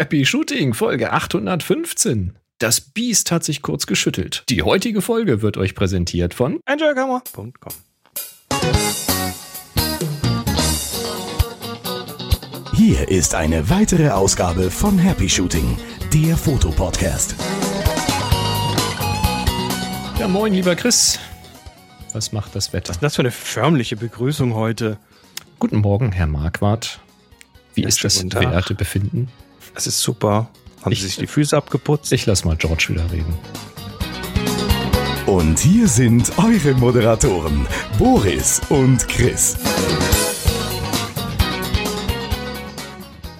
Happy Shooting, Folge 815. Das Biest hat sich kurz geschüttelt. Die heutige Folge wird euch präsentiert von enjoykammer.com. Hier ist eine weitere Ausgabe von Happy Shooting, der Fotopodcast. Ja, moin, lieber Chris. Was macht das Wetter? Was ist das für eine förmliche Begrüßung heute? Guten Morgen, Herr Marquardt. Wie Ja, ist das werte Befinden? Es ist super. Haben Ich- Sie sich die Füße abgeputzt? Ich lass mal George wieder reden. Und hier sind eure Moderatoren, Boris und Chris.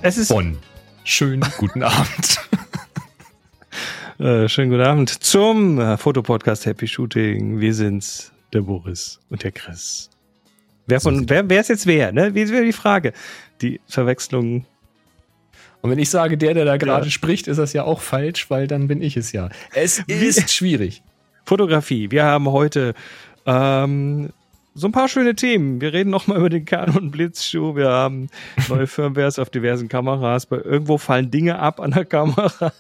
Es ist Bonn. Schönen guten Abend. äh, schönen guten Abend zum äh, Fotopodcast Happy Shooting. Wir sind's, der Boris und der Chris. Wer von wer, wer ist jetzt wer? Ne? Wie wäre die Frage? Die Verwechslung. Und wenn ich sage, der, der da gerade Ja. spricht, ist das ja auch falsch, weil dann bin ich es ja. Es ist schwierig. Fotografie. Wir haben heute ähm, so ein paar schöne Themen. Wir reden nochmal über den Canon Blitzschuh. Wir haben neue Firmwares auf diversen Kameras. Bei irgendwo fallen Dinge ab an der Kamera.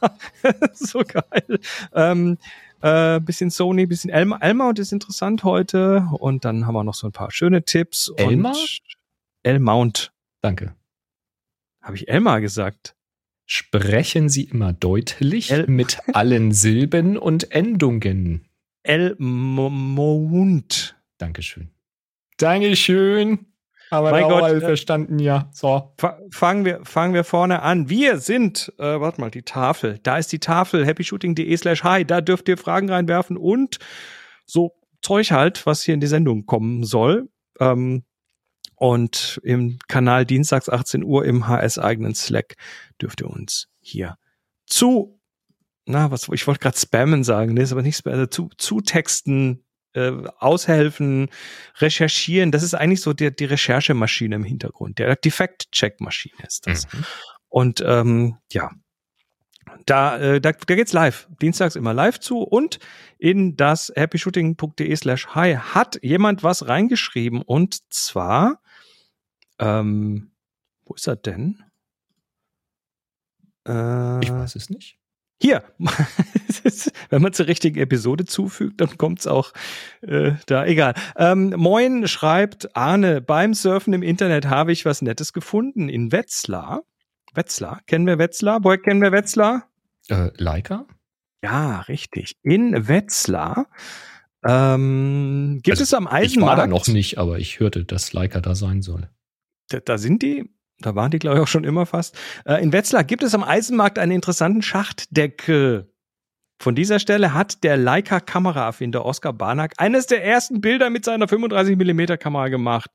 so geil. Ähm, äh, bisschen Sony, bisschen Elma. Elmount ist interessant heute. Und dann haben wir noch so ein paar schöne Tipps. Elma? Und L-Mount. Danke. Habe ich Elma gesagt? Sprechen Sie immer deutlich El- mit allen Silben und Endungen. L-Mount. Dankeschön. Dankeschön. Aber Mein auch Gott, alle äh, verstanden, ja. So. Fa- Fangen wir, fangen wir vorne an. Wir sind, äh, warte mal, die Tafel. Da ist die Tafel, happyshooting.de slash hi. Da dürft ihr Fragen reinwerfen und so Zeug halt, was hier in die Sendung kommen soll. Ähm, und im Kanal dienstags 18 Uhr im HS-eigenen Slack dürft ihr uns hier zu, na, was, ich wollte gerade spammen sagen, nee, ist aber nicht spammen, also zu, zu Texten äh, aushelfen, recherchieren. Das ist eigentlich so die, die Recherchemaschine im Hintergrund. Der, die Fact-Check-Maschine ist das. Mhm. Und ähm, ja, da, äh, da, da geht's live. Dienstags immer live zu und in das happyshooting.de slash hi hat jemand was reingeschrieben und zwar, ähm, wo ist er denn? Äh, Ich weiß es nicht. hier, Es wenn man zur richtigen Episode zufügt, dann kommt's auch äh, da. Egal. Ähm, Moin schreibt Arne, beim Surfen im Internet habe ich was Nettes gefunden in Wetzlar. Wetzlar, kennen wir Wetzlar? Woher kennen wir Wetzlar? Äh, Leica? Ja, richtig. In Wetzlar ähm, gibt Also, es am Ich war Eisenmarkt. da noch nicht, aber ich hörte, dass Leica da sein soll. Da, da sind die, da waren die, glaube ich, auch schon immer fast. Äh, in Wetzlar gibt es am Eisenmarkt einen interessanten Schachtdeckel. Von dieser Stelle hat der Leica-Kameraerfinder Oskar Barnack eines der ersten Bilder mit seiner 35mm Kamera gemacht.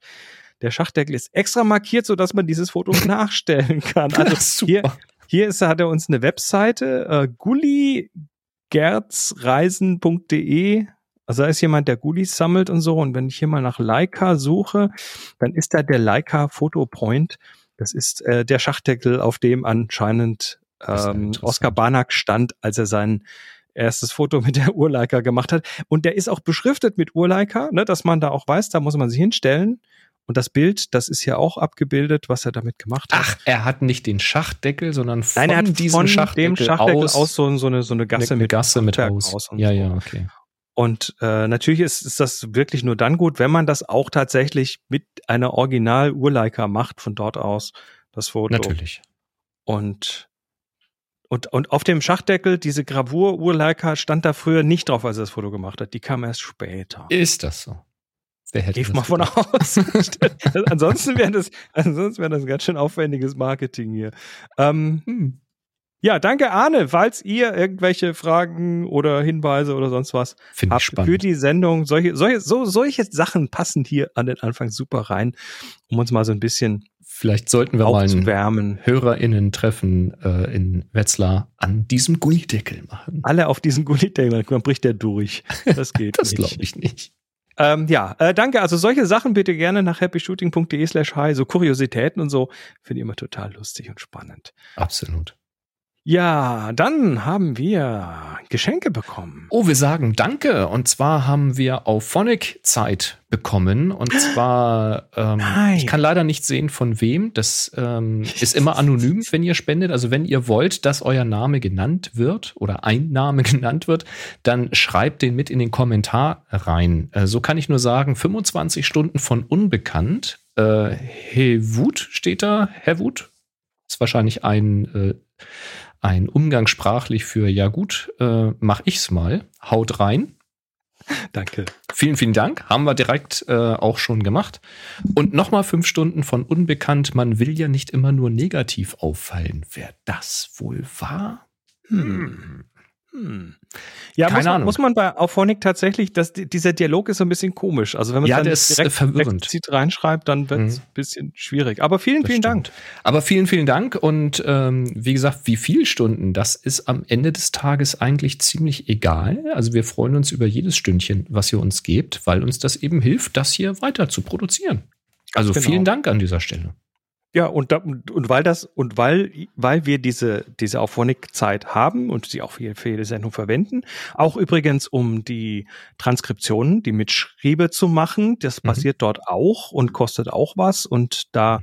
Der Schachtdeckel ist extra markiert, sodass man dieses Foto nachstellen kann. Also hier, hier ist, hat er uns eine Webseite, äh, gulligerzreisen.de. Also da ist jemand, der Gullis sammelt und so. Und wenn ich hier mal nach Leica suche, dann ist da der Leica Photo Point. Das ist äh, der Schachdeckel, auf dem anscheinend ähm. Oskar Barnack stand, als er sein erstes Foto mit der Urleica gemacht hat. Und der ist auch beschriftet mit Urleica, ne, dass man da auch weiß, da muss man sich hinstellen. Und das Bild, das ist ja auch abgebildet, was er damit gemacht hat. Ach, er hat nicht den Schachtdeckel, sondern von Nein, er hat diesem von Schachdeckel, dem Schachdeckel aus, aus, so, so, eine, so eine Gasse eine mit Gasse mit Fachwerk aus. aus und ja, so. ja, okay. Und äh, natürlich ist, ist das wirklich nur dann gut, wenn man das auch tatsächlich mit einer Original-Urleica macht, von dort aus das Foto. Natürlich. Und, und, und auf dem Schachdeckel, diese Gravur Urleica stand da früher nicht drauf, als er das Foto gemacht hat. Die kam erst später. Ist das so? Wer hätte Geh das mal von aus. ansonsten wäre das, ansonsten wäre das ein ganz schön aufwendiges Marketing hier. Ähm, Hm. Ja, danke Arne. Falls ihr irgendwelche Fragen oder Hinweise oder sonst was Finde ich habt für die Sendung, solche, solche, so, solche Sachen passen hier an den Anfang super rein, um uns mal so ein bisschen Vielleicht sollten wir mal ein. HörerInnen-Treffen äh, in Wetzlar an diesem Gullideckel machen. Alle auf diesen Gullideckel, dann bricht der durch. Das geht Das glaube ich nicht. Ähm, ja, äh, danke. Also solche Sachen bitte gerne nach happyshooting.de slash hi, so Kuriositäten und so, finde ich immer total lustig und spannend. Absolut. Ja, dann haben wir Geschenke bekommen. Oh, wir sagen Danke. Und zwar haben wir auf Phonic Zeit bekommen. Und zwar, ähm, ich kann leider nicht sehen, von wem. Das ähm, ist immer anonym, wenn ihr spendet. Also wenn ihr wollt, dass euer Name genannt wird oder ein Name genannt wird, dann schreibt den mit in den Kommentar rein. Äh, so kann ich nur sagen, 25 Stunden von Unbekannt. Äh, Hewut steht da. Hewut ist wahrscheinlich ein äh, ein umgangssprachlich für ja gut, äh, mach ich's mal. Haut rein. Danke. Vielen, vielen Dank. Haben wir direkt äh, auch schon gemacht. Und nochmal fünf Stunden von Unbekannt. Man will ja nicht immer nur negativ auffallen. Wer das wohl war? Hm. Hm. Ja, Keine muss, man, Ahnung. muss man bei Auphonic tatsächlich, dass dieser Dialog ist so ein bisschen komisch. Also wenn man ja, dann direkt äh, verwirrend. explizit reinschreibt, dann wird es mhm. ein bisschen schwierig. Aber vielen, das vielen stimmt. Dank. Aber vielen, vielen Dank. Und ähm, wie gesagt, wie viele Stunden, das ist am Ende des Tages eigentlich ziemlich egal. Also wir freuen uns über jedes Stündchen, was ihr uns gebt, weil uns das eben hilft, das hier weiter zu produzieren. Also genau. vielen Dank an dieser Stelle. Ja, und, da, und weil das, und weil, weil wir diese, diese Auphonic-Zeit haben und sie auch für, für jede Sendung verwenden, auch übrigens um die Transkriptionen, die Mitschriebe zu machen, das mhm. passiert dort auch und kostet auch was und da,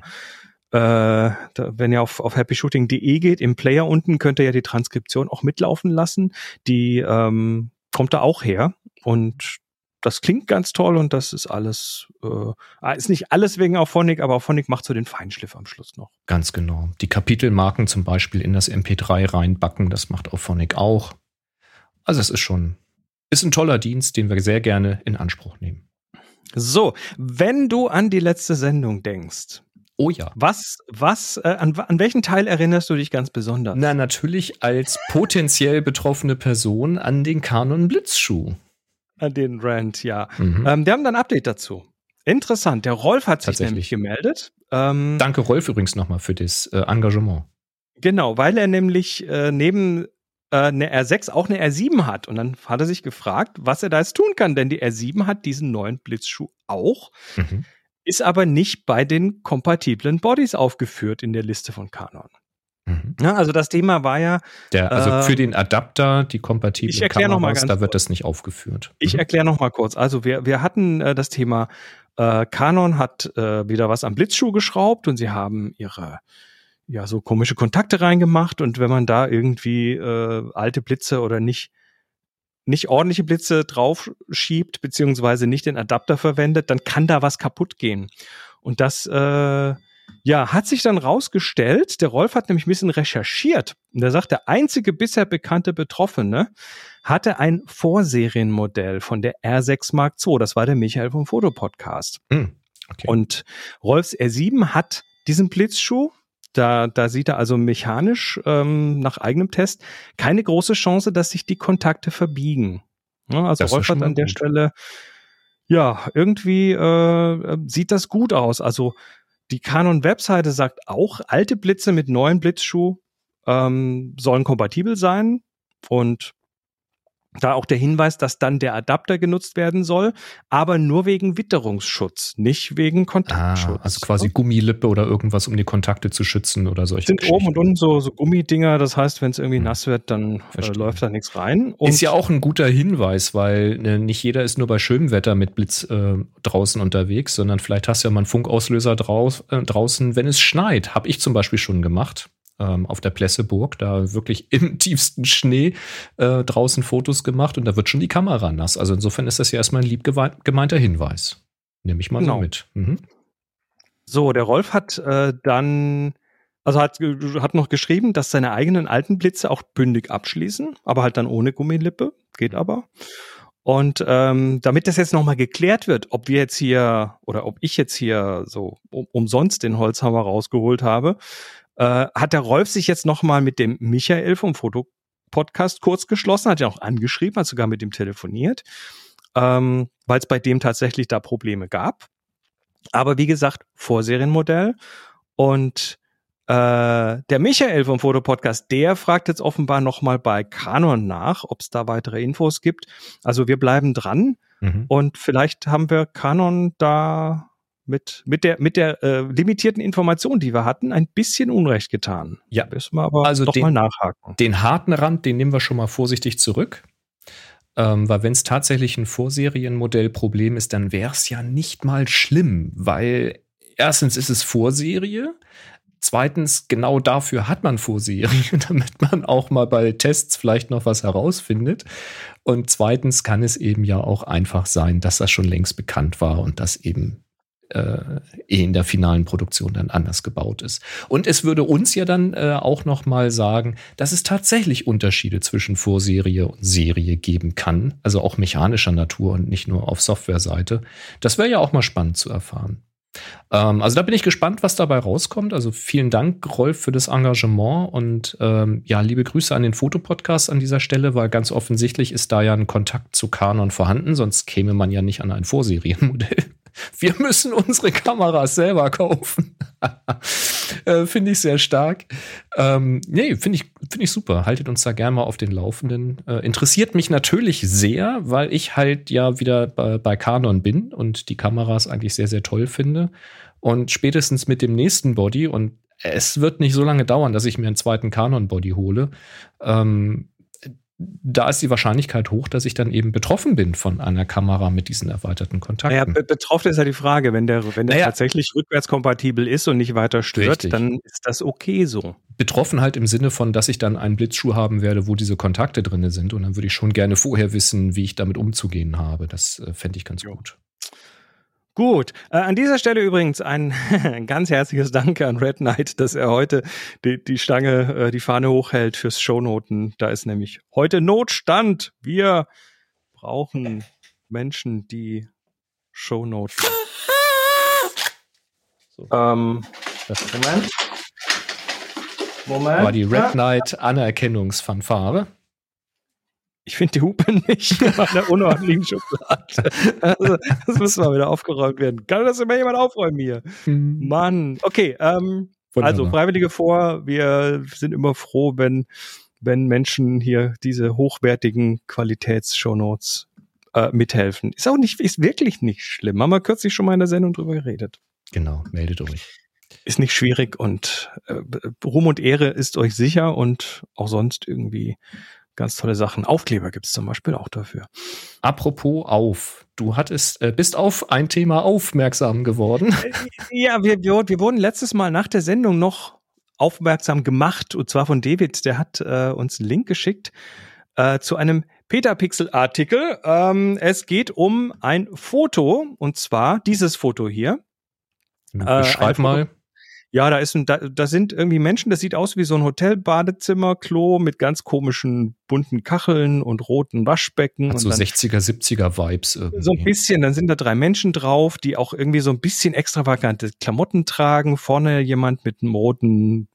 äh, da, wenn ihr auf, auf happyshooting.de geht, im Player unten könnt ihr ja die Transkription auch mitlaufen lassen. Die ähm, kommt da auch her. Und das klingt ganz toll und das ist alles, äh, ah, ist nicht alles wegen Auphonic, aber Auphonic macht so den Feinschliff am Schluss noch. Ganz genau. Die Kapitelmarken zum Beispiel in das MP3 reinbacken, das macht Auphonic auch. Also es ist schon, ist ein toller Dienst, den wir sehr gerne in Anspruch nehmen. So, wenn du an die letzte Sendung denkst, Oh ja. Was, was, äh, an, an welchen Teil erinnerst du dich ganz besonders? Na, natürlich als potenziell betroffene Person an den Canon Blitzschuh an den Rand, ja. Mhm. Ähm, die haben dann ein Update dazu. Interessant. Der Rolf hat sich nämlich gemeldet. Ähm, Danke, Rolf, übrigens nochmal für das äh, Engagement. Genau, weil er nämlich äh, neben äh, eine R6 auch eine R7 hat. Und dann hat er sich gefragt, was er da jetzt tun kann, denn die R7 hat diesen neuen Blitzschuh auch, mhm. ist aber nicht bei den kompatiblen Bodies aufgeführt in der Liste von Canon. Mhm. Ja, also das Thema war ja. Der, also äh, für den Adapter, die kompatiblen ich Kameras, da wird das nicht aufgeführt. Ich mhm. erkläre noch mal kurz. Also wir, wir hatten äh, das Thema, äh, Canon hat äh, wieder was am Blitzschuh geschraubt und sie haben ihre ja so komische Kontakte reingemacht und wenn man da irgendwie äh, alte Blitze oder nicht nicht ordentliche Blitze drauf schiebt beziehungsweise nicht den Adapter verwendet, dann kann da was kaputt gehen. Und das äh, ja, hat sich dann rausgestellt, der Rolf hat nämlich ein bisschen recherchiert und er sagt, der einzige bisher bekannte Betroffene hatte ein Vorserienmodell von der R6 Mark II. Das war der Michael vom Fotopodcast. Hm, okay. Und Rolfs R7 hat diesen Blitzschuh. Da, da sieht er also mechanisch ähm, nach eigenem Test keine große Chance, dass sich die Kontakte verbiegen. Ja, also Rolf hat an der gut. Stelle ja, irgendwie äh, sieht das gut aus. Also die Canon-Webseite sagt auch, alte Blitze mit neuen Blitzschuh ähm, sollen kompatibel sein. Und da auch der Hinweis, dass dann der Adapter genutzt werden soll, aber nur wegen Witterungsschutz, nicht wegen Kontaktschutz. Ah, also quasi Gummilippe oder irgendwas, um die Kontakte zu schützen oder solche Sind oben und unten so, so Gummidinger, das heißt, wenn es irgendwie hm. nass wird, dann äh, läuft da nichts rein. Und ist ja auch ein guter Hinweis, weil ne, nicht jeder ist nur bei schönem Wetter mit Blitz äh, draußen unterwegs, sondern vielleicht hast du ja mal einen Funkauslöser draus, äh, draußen, wenn es schneit. Habe ich zum Beispiel schon gemacht ähm, auf der Plesseburg, da wirklich im tiefsten Schnee äh, draußen Fotos gemacht und da wird schon die Kamera nass. Also insofern ist das ja erstmal ein lieb gemeinter Hinweis. Nehme ich mal genau. so mit. Mhm. So, der Rolf hat äh, dann, also hat, hat noch geschrieben, dass seine eigenen alten Blitze auch bündig abschließen, aber halt dann ohne Gummilippe. Geht aber. Und ähm, damit das jetzt nochmal geklärt wird, ob wir jetzt hier oder ob ich jetzt hier so um, umsonst den Holzhammer rausgeholt habe, äh, hat der Rolf sich jetzt nochmal mit dem Michael vom Fotopodcast kurz geschlossen, hat ja auch angeschrieben, hat sogar mit ihm telefoniert, ähm, weil es bei dem tatsächlich da Probleme gab. Aber wie gesagt, Vorserienmodell. Und äh, der Michael vom Fotopodcast, der fragt jetzt offenbar nochmal bei Canon nach, ob es da weitere Infos gibt. Also wir bleiben dran mhm. und vielleicht haben wir Canon da mit, mit der, mit der äh, limitierten Information, die wir hatten, ein bisschen Unrecht getan. Ja. Müssen wir aber also doch den, mal nachhaken. Den harten Rand, den nehmen wir schon mal vorsichtig zurück. Ähm, weil wenn es tatsächlich ein Vorserienmodellproblem ist, dann wäre es ja nicht mal schlimm, weil erstens ist es Vorserie, Zweitens, genau dafür hat man Vorserien, damit man auch mal bei Tests vielleicht noch was herausfindet. Und zweitens kann es eben ja auch einfach sein, dass das schon längst bekannt war und das eben äh, eh in der finalen Produktion dann anders gebaut ist. Und es würde uns ja dann äh, auch noch mal sagen, dass es tatsächlich Unterschiede zwischen Vorserie und Serie geben kann, also auch mechanischer Natur und nicht nur auf Softwareseite. Das wäre ja auch mal spannend zu erfahren. Ähm, also da bin ich gespannt, was dabei rauskommt. Also vielen Dank, Rolf, für das Engagement und ähm, ja, liebe Grüße an den Fotopodcast an dieser Stelle, weil ganz offensichtlich ist da ja ein Kontakt zu Canon vorhanden, sonst käme man ja nicht an ein Vorserienmodell. Wir müssen unsere Kameras selber kaufen. äh, finde ich sehr stark. Ähm, nee, finde ich, finde ich super. Haltet uns da gerne mal auf den Laufenden. Äh, interessiert mich natürlich sehr, weil ich halt ja wieder bei, bei Canon bin und die Kameras eigentlich sehr, sehr toll finde. Und spätestens mit dem nächsten Body und es wird nicht so lange dauern, dass ich mir einen zweiten Canon-Body hole. Ähm, da ist die Wahrscheinlichkeit hoch, dass ich dann eben betroffen bin von einer Kamera mit diesen erweiterten Kontakten. Ja, naja, betroffen ist ja die Frage, wenn der, wenn der naja, tatsächlich rückwärtskompatibel ist und nicht weiter stört, richtig. dann ist das okay so. Betroffen halt im Sinne von, dass ich dann einen Blitzschuh haben werde, wo diese Kontakte drin sind und dann würde ich schon gerne vorher wissen, wie ich damit umzugehen habe. Das äh, fände ich ganz jo. gut. Gut, äh, an dieser Stelle übrigens ein ganz herzliches Danke an Red Knight, dass er heute die, die Stange, äh, die Fahne hochhält fürs Shownoten. Da ist nämlich heute Notstand. Wir brauchen Menschen, die Shownoten. So. Ähm, Moment. Moment. War die Red Knight Anerkennungsfanfare? Ich finde die Hupe nicht in meiner unordentlichen Schublade. Also, das muss mal wieder aufgeräumt werden. Kann das immer jemand aufräumen hier? Mhm. Mann. Okay, ähm, also Freiwillige vor. Wir sind immer froh, wenn, wenn Menschen hier diese hochwertigen Qualitäts-Shownotes äh, mithelfen. Ist auch nicht, ist wirklich nicht schlimm. Haben wir kürzlich schon mal in der Sendung drüber geredet. Genau, meldet euch. Ist nicht schwierig und äh, Ruhm und Ehre ist euch sicher und auch sonst irgendwie ganz tolle Sachen. Aufkleber gibt es zum Beispiel auch dafür. Apropos auf, du hattest, äh, bist auf ein Thema aufmerksam geworden. Äh, ja, wir, wir, wir wurden letztes Mal nach der Sendung noch aufmerksam gemacht, und zwar von David, der hat äh, uns einen Link geschickt äh, zu einem Petapixel-Artikel. Ähm, es geht um ein Foto, und zwar dieses Foto hier. Beschreib äh, mal. Ja, da ist ein, da, da sind irgendwie Menschen, das sieht aus wie so ein Hotelbadezimmer, Klo mit ganz komischen bunten Kacheln und roten Waschbecken. Hat und so 60er, 70er Vibes irgendwie. So ein bisschen, dann sind da drei Menschen drauf, die auch irgendwie so ein bisschen extravagante Klamotten tragen. Vorne jemand mit einem roten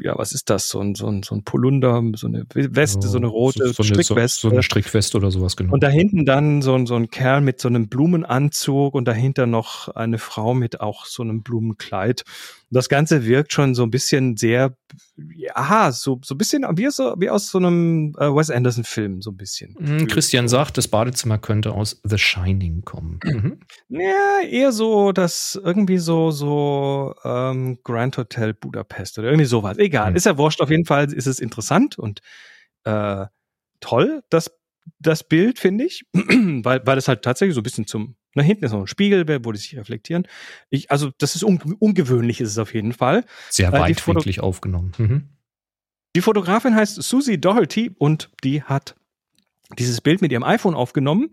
ja, was ist das? So ein, so ein, so ein Polunder, so eine Weste, so eine rote so, so Strickweste. So, so eine Strickweste oder sowas, genau. Und da hinten dann so ein, so ein Kerl mit so einem Blumenanzug und dahinter noch eine Frau mit auch so einem Blumenkleid. Und das Ganze wirkt schon so ein bisschen sehr, aha, so, so ein bisschen wie aus, wie aus so einem äh, Wes Anderson-Film, so ein bisschen. Mhm, Christian sagt, das Badezimmer könnte aus The Shining kommen. Mhm. Ja, eher so, das irgendwie so, so ähm, Grand Hotel Budapest oder irgendwie sowas. Egal, mhm. ist ja wurscht. Auf jeden Fall ist es interessant und äh, toll, das, das Bild, finde ich, weil, weil es halt tatsächlich so ein bisschen zum nach hinten ist noch ein Spiegel, wo die sich reflektieren. Ich, also, das ist un ungewöhnlich, ist es auf jeden Fall. Sehr äh, weitwinklig aufgenommen. Mhm. Die Fotografin heißt Susie Doherty und die hat dieses Bild mit ihrem iPhone aufgenommen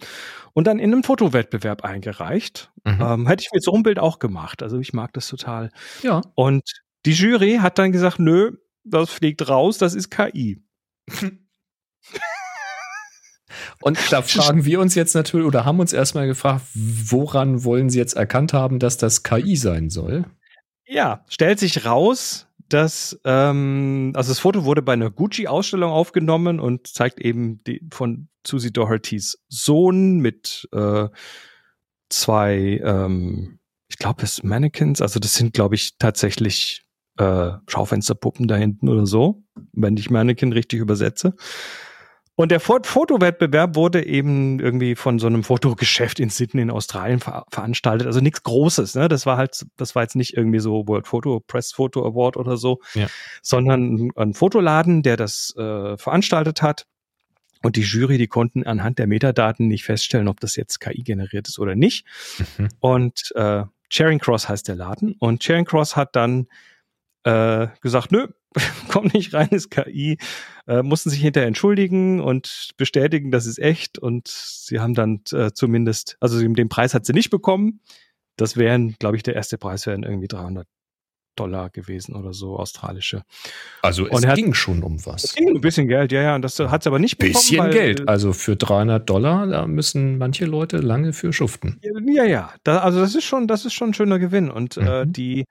und dann in einem Fotowettbewerb eingereicht. Mhm. Ähm, hätte ich mit so einem Bild auch gemacht. Also ich mag das total. Ja. Und die Jury hat dann gesagt, nö, das fliegt raus, das ist KI. Und da fragen wir uns jetzt natürlich oder haben uns erstmal gefragt, woran wollen sie jetzt erkannt haben, dass das KI sein soll? Ja, stellt sich raus, dass ähm, also das Foto wurde bei einer Gucci-Ausstellung aufgenommen und zeigt eben die von Susie Dohertys Sohn mit äh, zwei, ähm, ich glaube, es Mannequins. Also das sind, glaube ich, tatsächlich äh, Schaufensterpuppen da hinten oder so, wenn ich Mannequin richtig übersetze. Und der Fotowettbewerb wurde eben irgendwie von so einem Fotogeschäft in Sydney in Australien ver veranstaltet. Also nichts Großes, ne? Das war halt, das war jetzt nicht irgendwie so World Photo Press Photo Award oder so, ja. sondern ein Fotoladen, der das äh, veranstaltet hat. Und die Jury, die konnten anhand der Metadaten nicht feststellen, ob das jetzt KI generiert ist oder nicht. Mhm. Und äh, Charing Cross heißt der Laden. Und Charing Cross hat dann äh, gesagt, nö, kommt nicht rein, ist KI, äh, mussten sich hinterher entschuldigen und bestätigen, das ist echt und sie haben dann äh, zumindest, also den Preis hat sie nicht bekommen. Das wären, glaube ich, der erste Preis wären irgendwie 300 Dollar gewesen oder so, australische. Also es ging schon um was. Es ging ein bisschen Geld, ja, ja, und das hat sie aber nicht bekommen. Bisschen weil, Geld, also für 300 Dollar, da müssen manche Leute lange für schuften. Ja, ja, da, also das ist schon, das ist schon ein schöner Gewinn und äh, mhm. äh, die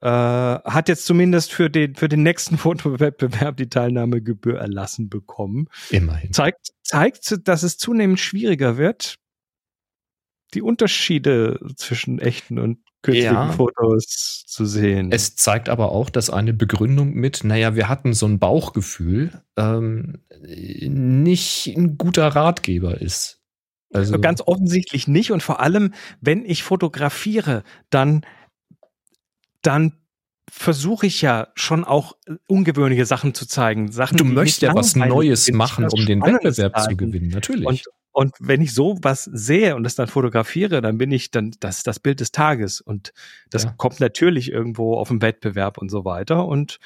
äh, hat jetzt zumindest für den, für den nächsten Fotowettbewerb die Teilnahmegebühr erlassen bekommen. Immerhin. Zeigt, zeigt, dass es zunehmend schwieriger wird, die Unterschiede zwischen echten und künstlichen ja. Fotos zu sehen. Es zeigt aber auch, dass eine Begründung mit, naja, wir hatten so ein Bauchgefühl, ähm, nicht ein guter Ratgeber ist. Also ganz offensichtlich nicht und vor allem, wenn ich fotografiere, dann dann versuche ich ja schon auch äh, ungewöhnliche Sachen zu zeigen. Sachen, du möchtest ja was Neues machen, um den Wettbewerb zu gewinnen, natürlich. Und, und wenn ich so was sehe und das dann fotografiere, dann bin ich dann das das Bild des Tages und das ja. kommt natürlich irgendwo auf dem Wettbewerb und so weiter und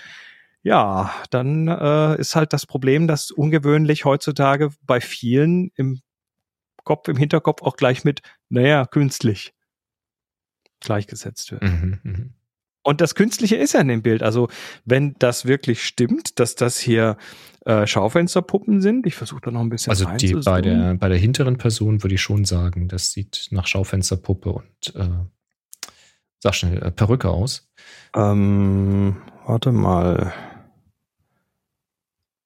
ja, dann äh, ist halt das Problem, dass ungewöhnlich heutzutage bei vielen im Kopf, im Hinterkopf auch gleich mit, naja, künstlich gleichgesetzt wird. Mhm, mh. Und das Künstliche ist ja in dem Bild. Also wenn das wirklich stimmt, dass das hier äh, Schaufensterpuppen sind, ich versuche da noch ein bisschen Also die bei der, bei der hinteren Person würde ich schon sagen, das sieht nach Schaufensterpuppe und äh, sag schnell, äh, Perücke aus. Ähm, warte mal.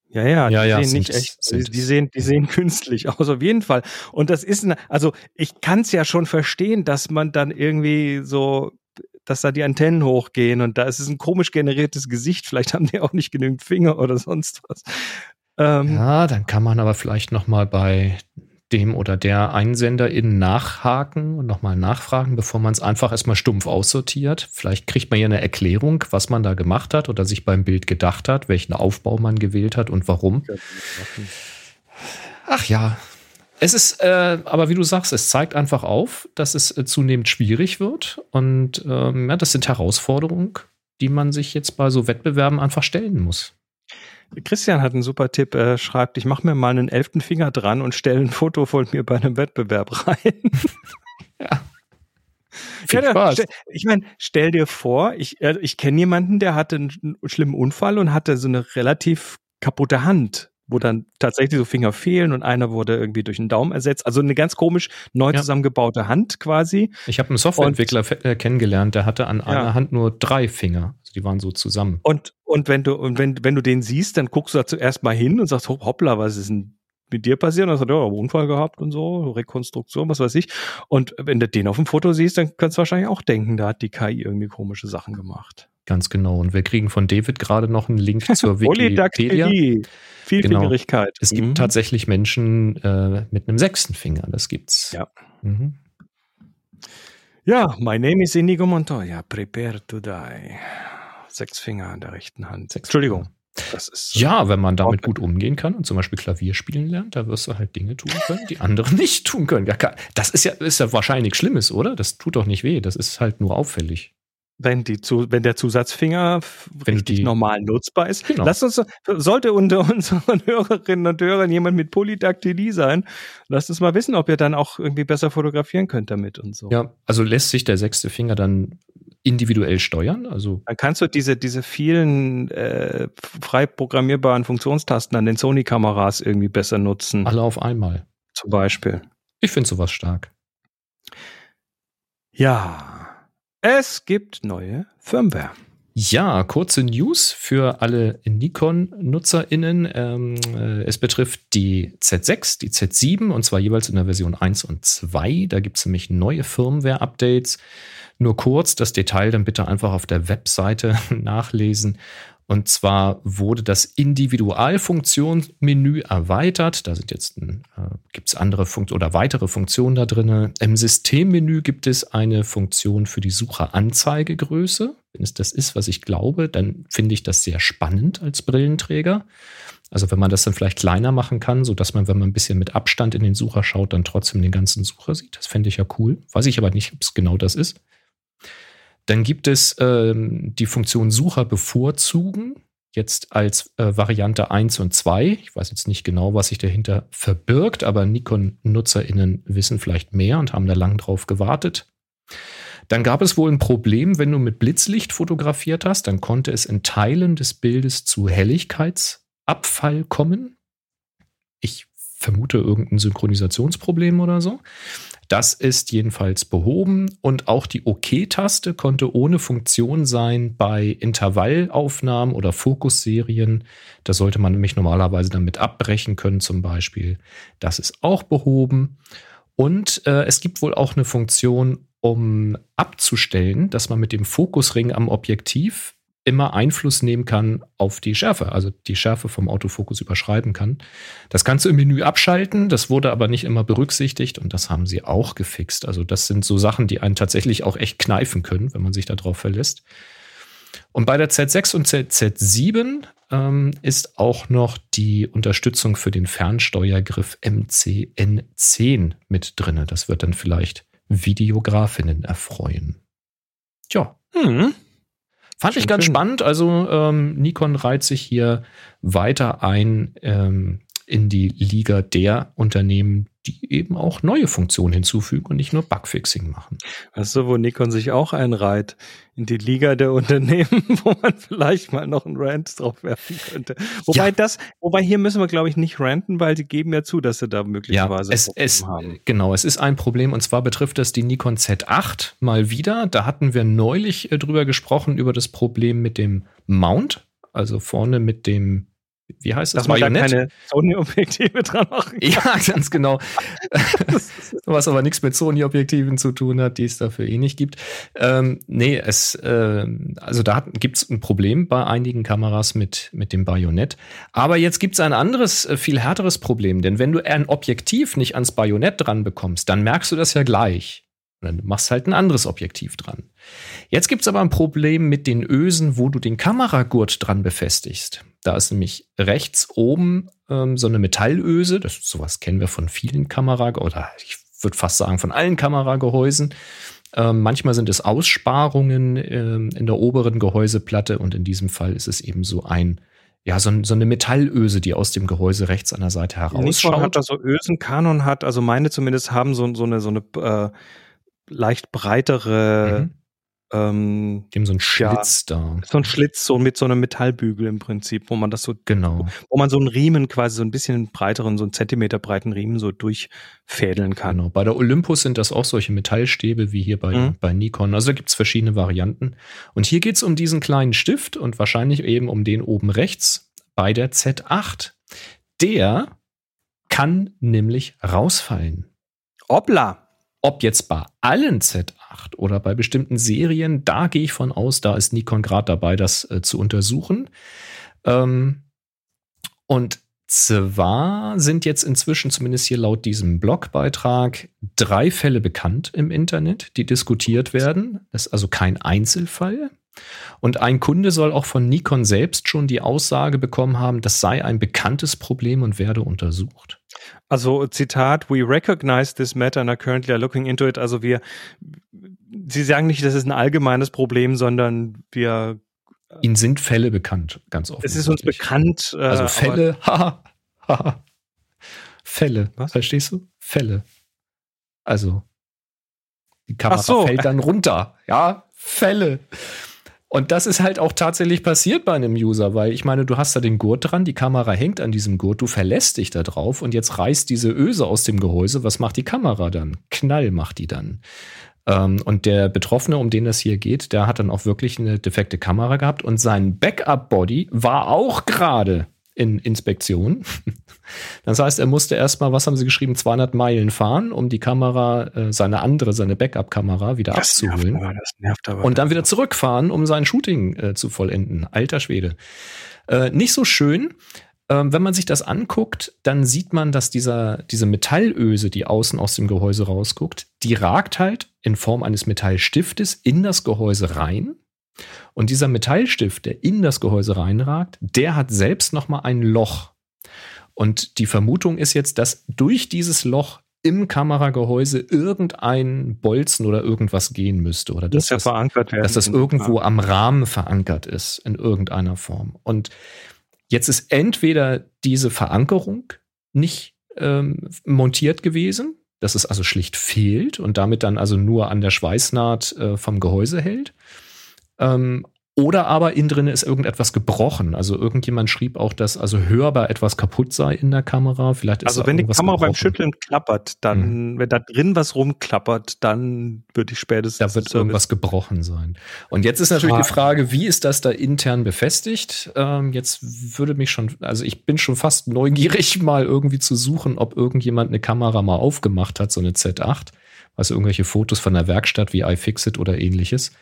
Ja, ja, die ja, ja, sehen nicht echt. Die, die, sehen, die sehen künstlich aus, auf jeden Fall. Und das ist, eine, also ich kann es ja schon verstehen, dass man dann irgendwie so dass da die Antennen hochgehen und da ist es ein komisch generiertes Gesicht. Vielleicht haben die auch nicht genügend Finger oder sonst was. Ähm, ja, dann kann man aber vielleicht noch mal bei dem oder der Einsenderin nachhaken und nochmal nachfragen, bevor man es einfach erstmal stumpf aussortiert. Vielleicht kriegt man ja eine Erklärung, was man da gemacht hat oder sich beim Bild gedacht hat, welchen Aufbau man gewählt hat und warum. Ach ja, es ist, äh, aber wie du sagst, es zeigt einfach auf, dass es äh, zunehmend schwierig wird. Und ähm, ja, das sind Herausforderungen, die man sich jetzt bei so Wettbewerben einfach stellen muss. Christian hat einen super Tipp. Er schreibt, ich mache mir mal einen elften Finger dran und stelle ein Foto von mir bei einem Wettbewerb rein. ja. Viel ja, Spaß. Stell, ich meine, stell dir vor, ich, äh, ich kenne jemanden, der hatte einen schlimmen Unfall und hatte so eine relativ kaputte Hand wo dann tatsächlich so Finger fehlen und einer wurde irgendwie durch einen Daumen ersetzt. Also eine ganz komisch neu ja. zusammengebaute Hand quasi. Ich habe einen Softwareentwickler und, äh, kennengelernt, der hatte an ja. einer Hand nur drei Finger. Also die waren so zusammen. Und, und wenn du, und wenn, wenn du den siehst, dann guckst du da zuerst mal hin und sagst, hoppla, was ist denn mit dir passiert? Und dann sagt, ja, Unfall gehabt und so, Rekonstruktion, was weiß ich. Und wenn du den auf dem Foto siehst, dann kannst du wahrscheinlich auch denken, da hat die KI irgendwie komische Sachen gemacht. Ganz genau. Und wir kriegen von David gerade noch einen Link zur Wikipedia. Vielfingerigkeit. Genau. Es gibt mhm. tatsächlich Menschen äh, mit einem sechsten Finger. Das gibt's. Ja. Mhm. Ja, my name is Inigo Montoya. Prepare to die. Sechs Finger an der rechten Hand. Sechs Entschuldigung. Ist ja, wenn man damit gut umgehen kann und zum Beispiel Klavier spielen lernt, da wirst du halt Dinge tun können, die andere nicht tun können. Ja, das ist ja, ist ja wahrscheinlich nichts Schlimmes, oder? Das tut doch nicht weh. Das ist halt nur auffällig. Wenn, die, wenn der Zusatzfinger wenn richtig die, normal nutzbar ist. Genau. Lasst uns, sollte unter unseren Hörerinnen und Hörern jemand mit Polydaktylie sein, lasst uns mal wissen, ob ihr dann auch irgendwie besser fotografieren könnt damit und so. Ja, also lässt sich der sechste Finger dann individuell steuern? Also dann kannst du diese, diese vielen äh, frei programmierbaren Funktionstasten an den Sony-Kameras irgendwie besser nutzen. Alle auf einmal. Zum Beispiel. Ich finde sowas stark. Ja. Es gibt neue Firmware. Ja, kurze News für alle Nikon-NutzerInnen. Ähm, äh, es betrifft die Z6, die Z7 und zwar jeweils in der Version 1 und 2. Da gibt es nämlich neue Firmware-Updates. Nur kurz, das Detail dann bitte einfach auf der Webseite nachlesen. Und zwar wurde das Individualfunktionsmenü erweitert. Da sind jetzt äh, gibt es andere Funktionen oder weitere Funktionen da drin. Im Systemmenü gibt es eine Funktion für die Sucheranzeigegröße. Wenn es das ist, was ich glaube, dann finde ich das sehr spannend als Brillenträger. Also wenn man das dann vielleicht kleiner machen kann, so dass man, wenn man ein bisschen mit Abstand in den Sucher schaut, dann trotzdem den ganzen Sucher sieht. Das fände ich ja cool. Weiß ich aber nicht, ob es genau das ist. Dann gibt es ähm, die Funktion Sucher bevorzugen, jetzt als äh, Variante 1 und 2. Ich weiß jetzt nicht genau, was sich dahinter verbirgt, aber Nikon-NutzerInnen wissen vielleicht mehr und haben da lang drauf gewartet. Dann gab es wohl ein Problem, wenn du mit Blitzlicht fotografiert hast, dann konnte es in Teilen des Bildes zu Helligkeitsabfall kommen. Ich vermute irgendein Synchronisationsproblem oder so. Das ist jedenfalls behoben und auch die OK-Taste konnte ohne Funktion sein bei Intervallaufnahmen oder Fokusserien. Da sollte man nämlich normalerweise damit abbrechen können zum Beispiel. Das ist auch behoben. Und äh, es gibt wohl auch eine Funktion, um abzustellen, dass man mit dem Fokusring am Objektiv immer Einfluss nehmen kann auf die Schärfe, also die Schärfe vom Autofokus überschreiben kann. Das kannst du im Menü abschalten, das wurde aber nicht immer berücksichtigt und das haben sie auch gefixt. Also das sind so Sachen, die einen tatsächlich auch echt kneifen können, wenn man sich darauf verlässt. Und bei der Z6 und Z7 ähm, ist auch noch die Unterstützung für den Fernsteuergriff MCN10 mit drin. Das wird dann vielleicht Videografinnen erfreuen. Tja. Hm. Fand ich ganz spannend. Also ähm, Nikon reiht sich hier weiter ein ähm, in die Liga der Unternehmen, die eben auch neue Funktionen hinzufügen und nicht nur Bugfixing machen. Weißt du, wo Nikon sich auch einreiht? In die Liga der Unternehmen, wo man vielleicht mal noch einen Rant drauf werfen könnte. Wobei ja. das, wobei hier müssen wir, glaube ich, nicht ranten, weil sie geben ja zu, dass sie da möglicherweise ja, es, es, haben. Genau, es ist ein Problem und zwar betrifft das die Nikon Z8 mal wieder. Da hatten wir neulich äh, drüber gesprochen, über das Problem mit dem Mount, also vorne mit dem wie heißt das? Man da keine Sony-Objektive dran machen kann. Ja, ganz genau. Was aber nichts mit Sony-Objektiven zu tun hat, die es dafür eh nicht gibt. Ähm, nee, es, äh, also da gibt es ein Problem bei einigen Kameras mit, mit dem Bajonett. Aber jetzt gibt es ein anderes, äh, viel härteres Problem, denn wenn du ein Objektiv nicht ans Bajonett dran bekommst, dann merkst du das ja gleich. Und dann machst halt ein anderes Objektiv dran. Jetzt gibt es aber ein Problem mit den Ösen, wo du den Kameragurt dran befestigst. Da ist nämlich rechts oben ähm, so eine Metallöse. Das, sowas kennen wir von vielen Kamera- oder ich würde fast sagen von allen Kameragehäusen. Ähm, manchmal sind es Aussparungen ähm, in der oberen Gehäuseplatte und in diesem Fall ist es eben so ein ja, so, so, eine Metallöse, die aus dem Gehäuse rechts an der Seite herausschaut. Nikon hat da so Ösen, Canon hat, also meine zumindest haben so, so eine, so eine äh, leicht breitere mhm. Ähm, Dem so ein Schlitz ja, da. So ein Schlitz, so mit so einem Metallbügel im Prinzip, wo man das so, genau. wo man so einen Riemen quasi, so ein bisschen breiteren, so einen Zentimeter breiten Riemen so durchfädeln kann. Genau. Bei der Olympus sind das auch solche Metallstäbe wie hier bei, mhm. bei Nikon. Also da gibt es verschiedene Varianten. Und hier geht es um diesen kleinen Stift und wahrscheinlich eben um den oben rechts bei der Z8. Der kann nämlich rausfallen. Hoppla! Ob jetzt bei allen Z8 oder bei bestimmten Serien, da gehe ich von aus, da ist Nikon gerade dabei, das äh, zu untersuchen. Ähm, und zwar sind jetzt inzwischen, zumindest hier laut diesem Blogbeitrag, drei Fälle bekannt im Internet, die diskutiert werden. Das ist also kein Einzelfall. Und ein Kunde soll auch von Nikon selbst schon die Aussage bekommen haben, das sei ein bekanntes Problem und werde untersucht. Also Zitat, we recognize this matter and are currently looking into it. Also wir, Sie sagen nicht, das ist ein allgemeines Problem, sondern wir Ihnen sind Fälle bekannt, ganz offen. Es ist uns bekannt. Äh, also Fälle, haha, haha. Fälle, Was? verstehst du? Fälle. Also die Kamera so. fällt dann runter. Ja, Fälle. Und das ist halt auch tatsächlich passiert bei einem User, weil ich meine, du hast da den Gurt dran, die Kamera hängt an diesem Gurt, du verlässt dich da drauf und jetzt reißt diese Öse aus dem Gehäuse. Was macht die Kamera dann? Knall macht die dann. Ähm, und der Betroffene, um den das hier geht, der hat dann auch wirklich eine defekte Kamera gehabt und sein Backup-Body war auch gerade in Inspektion. Das heißt, er musste erstmal, was haben sie geschrieben, 200 Meilen fahren, um die Kamera, äh, seine andere, seine Backup-Kamera wieder das abzuholen. Nervt aber, das nervt aber. Und dann wieder zurückfahren, um sein Shooting äh, zu vollenden. Alter Schwede. Äh, nicht so schön. Ähm, wenn man sich das anguckt, dann sieht man, dass dieser, diese Metallöse, die außen aus dem Gehäuse rausguckt, die ragt halt in Form eines Metallstiftes in das Gehäuse rein. Und dieser Metallstift, der in das Gehäuse reinragt, der hat selbst noch mal ein Loch. Und die Vermutung ist jetzt, dass durch dieses Loch im Kameragehäuse irgendein Bolzen oder irgendwas gehen müsste oder dass, das, verankert werden dass das irgendwo am Rahmen verankert ist in irgendeiner Form. Und jetzt ist entweder diese Verankerung nicht ähm, montiert gewesen, dass es also schlicht fehlt und damit dann also nur an der Schweißnaht äh, vom Gehäuse hält. Ähm, oder aber innen drin ist irgendetwas gebrochen. Also irgendjemand schrieb auch, dass also hörbar etwas kaputt sei in der Kamera. Vielleicht ist also wenn die Kamera gebrochen. beim Schütteln klappert, dann, mhm. wenn da drin was rumklappert, dann würde ich spätestens. Da wird irgendwas gebrochen sein. Und jetzt ist natürlich Frage. die Frage, wie ist das da intern befestigt? Ähm, jetzt würde mich schon, also ich bin schon fast neugierig, mal irgendwie zu suchen, ob irgendjemand eine Kamera mal aufgemacht hat, so eine Z8. Also irgendwelche Fotos von der Werkstatt wie iFixit oder ähnliches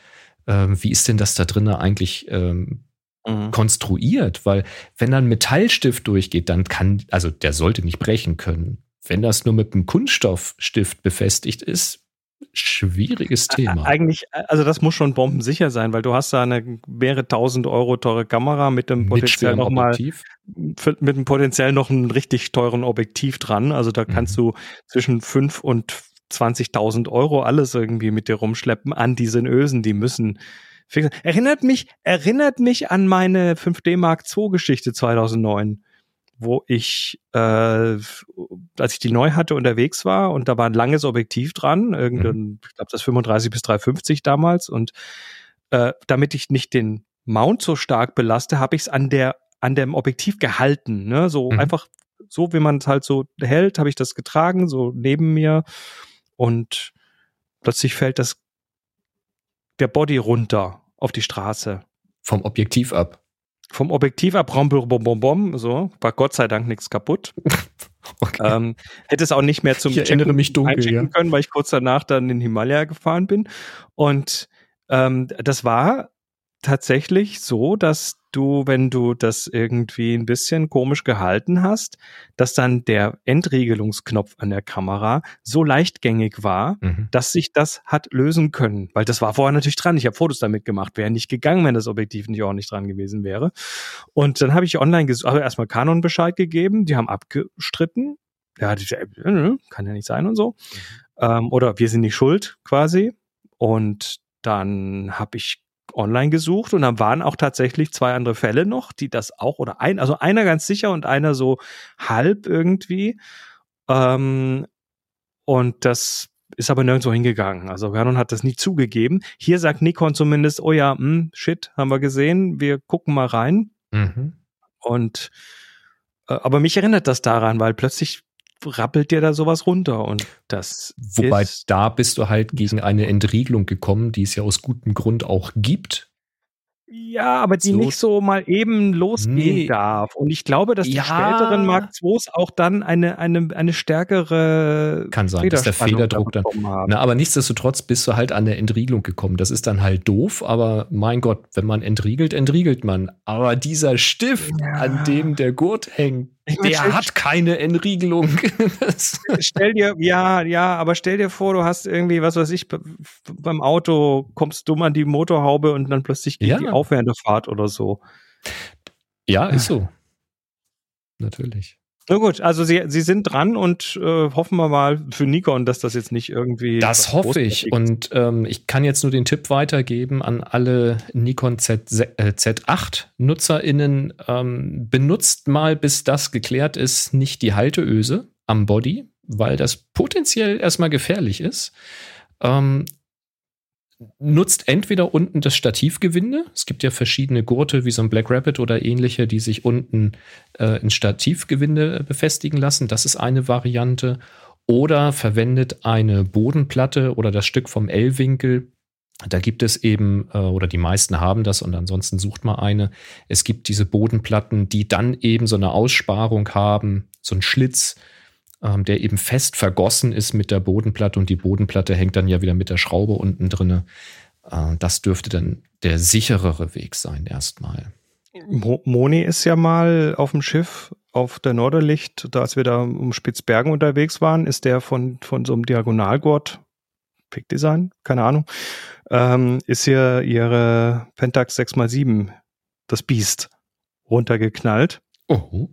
ähm, wie ist denn das da drinnen eigentlich ähm, mhm. konstruiert? Weil wenn dann ein Metallstift durchgeht, dann kann, also der sollte nicht brechen können. Wenn das nur mit einem Kunststoffstift befestigt ist, schwieriges Thema. Eigentlich, also das muss schon bombensicher sein, weil du hast da eine mehrere tausend Euro teure Kamera mit dem potenziell noch mal mit dem potenziell noch einen richtig teuren Objektiv dran. Also da kannst mhm. du zwischen fünf und 20.000 Euro alles irgendwie mit dir rumschleppen an diesen Ösen, die müssen fixen. Erinnert mich, erinnert mich an meine 5D Mark II Geschichte 2009, wo ich, äh, als ich die neu hatte, unterwegs war und da war ein langes Objektiv dran, irgendein, mhm. ich glaube das 35 bis 350 damals und äh, damit ich nicht den Mount so stark belaste, habe ich es an der an dem Objektiv gehalten, ne? so mhm. einfach so, wie man es halt so hält, habe ich das getragen, so neben mir und plötzlich fällt das der Body runter auf die Straße. Vom Objektiv ab. Vom Objektiv ab, bom, bom, bom, bom, so, war Gott sei Dank nichts kaputt. okay. ähm, hätte es auch nicht mehr zum ich erinnere mich dunkel, ja. können, weil ich kurz danach dann in den Himalaya gefahren bin. Und ähm, das war tatsächlich so, dass du, wenn du das irgendwie ein bisschen komisch gehalten hast, dass dann der Entriegelungsknopf an der Kamera so leichtgängig war, mhm. dass sich das hat lösen können. Weil das war vorher natürlich dran. Ich habe Fotos damit gemacht. Wäre nicht gegangen, wenn das Objektiv nicht auch nicht dran gewesen wäre. Und dann habe ich online gesucht, also erstmal Canon Bescheid gegeben. Die haben abgestritten. Ja, die, äh, kann ja nicht sein und so. Mhm. Ähm, oder wir sind nicht schuld quasi. Und dann habe ich online gesucht und dann waren auch tatsächlich zwei andere Fälle noch, die das auch oder ein, also einer ganz sicher und einer so halb irgendwie. Ähm, und das ist aber nirgendwo hingegangen. Also Canon hat das nie zugegeben. Hier sagt Nikon zumindest, oh ja, mh, hm, shit, haben wir gesehen, wir gucken mal rein. Mhm. Und äh, aber mich erinnert das daran, weil plötzlich rappelt dir da sowas runter und das. Wobei da bist du halt gegen eine Entriegelung gekommen, die es ja aus gutem Grund auch gibt. Ja, aber die so. nicht so mal eben losgehen nee. darf. Und ich glaube, dass die ja. späteren Mark IIs auch dann eine, eine, eine stärkere Kann sein, dass der Federdruck dann. Na, aber nichtsdestotrotz bist du halt an der Entriegelung gekommen. Das ist dann halt doof, aber mein Gott, wenn man entriegelt, entriegelt man. Aber dieser Stift, ja. an dem der Gurt hängt, der hat keine Entriegelung. stell dir, ja, ja, aber stell dir vor, du hast irgendwie, was weiß ich, beim Auto kommst dumm an die Motorhaube und dann plötzlich geht ja. die aufwärmende Fahrt oder so. Ja, ist so. Natürlich. Na gut, also sie, sie sind dran und äh, hoffen wir mal für Nikon, dass das jetzt nicht irgendwie. Das hoffe ich. Ist. Und ähm, ich kann jetzt nur den Tipp weitergeben an alle Nikon Z, äh, Z8-NutzerInnen. Ähm, benutzt mal, bis das geklärt ist, nicht die Halteöse am Body, weil das potenziell erstmal gefährlich ist. Ähm, nutzt entweder unten das Stativgewinde. Es gibt ja verschiedene Gurte wie so ein Black Rabbit oder ähnliche, die sich unten äh, ins Stativgewinde befestigen lassen. Das ist eine Variante. Oder verwendet eine Bodenplatte oder das Stück vom L-Winkel Da gibt es eben, äh, oder die meisten haben das und ansonsten sucht mal eine. Es gibt diese Bodenplatten, die dann eben so eine Aussparung haben, so ein Schlitz, ähm, der eben fest vergossen ist mit der Bodenplatte und die Bodenplatte hängt dann ja wieder mit der Schraube unten drinne. Äh, das dürfte dann der sicherere Weg sein erstmal. Moni ist ja mal auf dem Schiff auf der Norderlicht, da als wir da um Spitzbergen unterwegs waren, ist der von, von so einem Diagonalgurt, Pick Design, keine Ahnung, ähm, ist hier ihre Pentax 6x7, das Biest, runtergeknallt. Oh.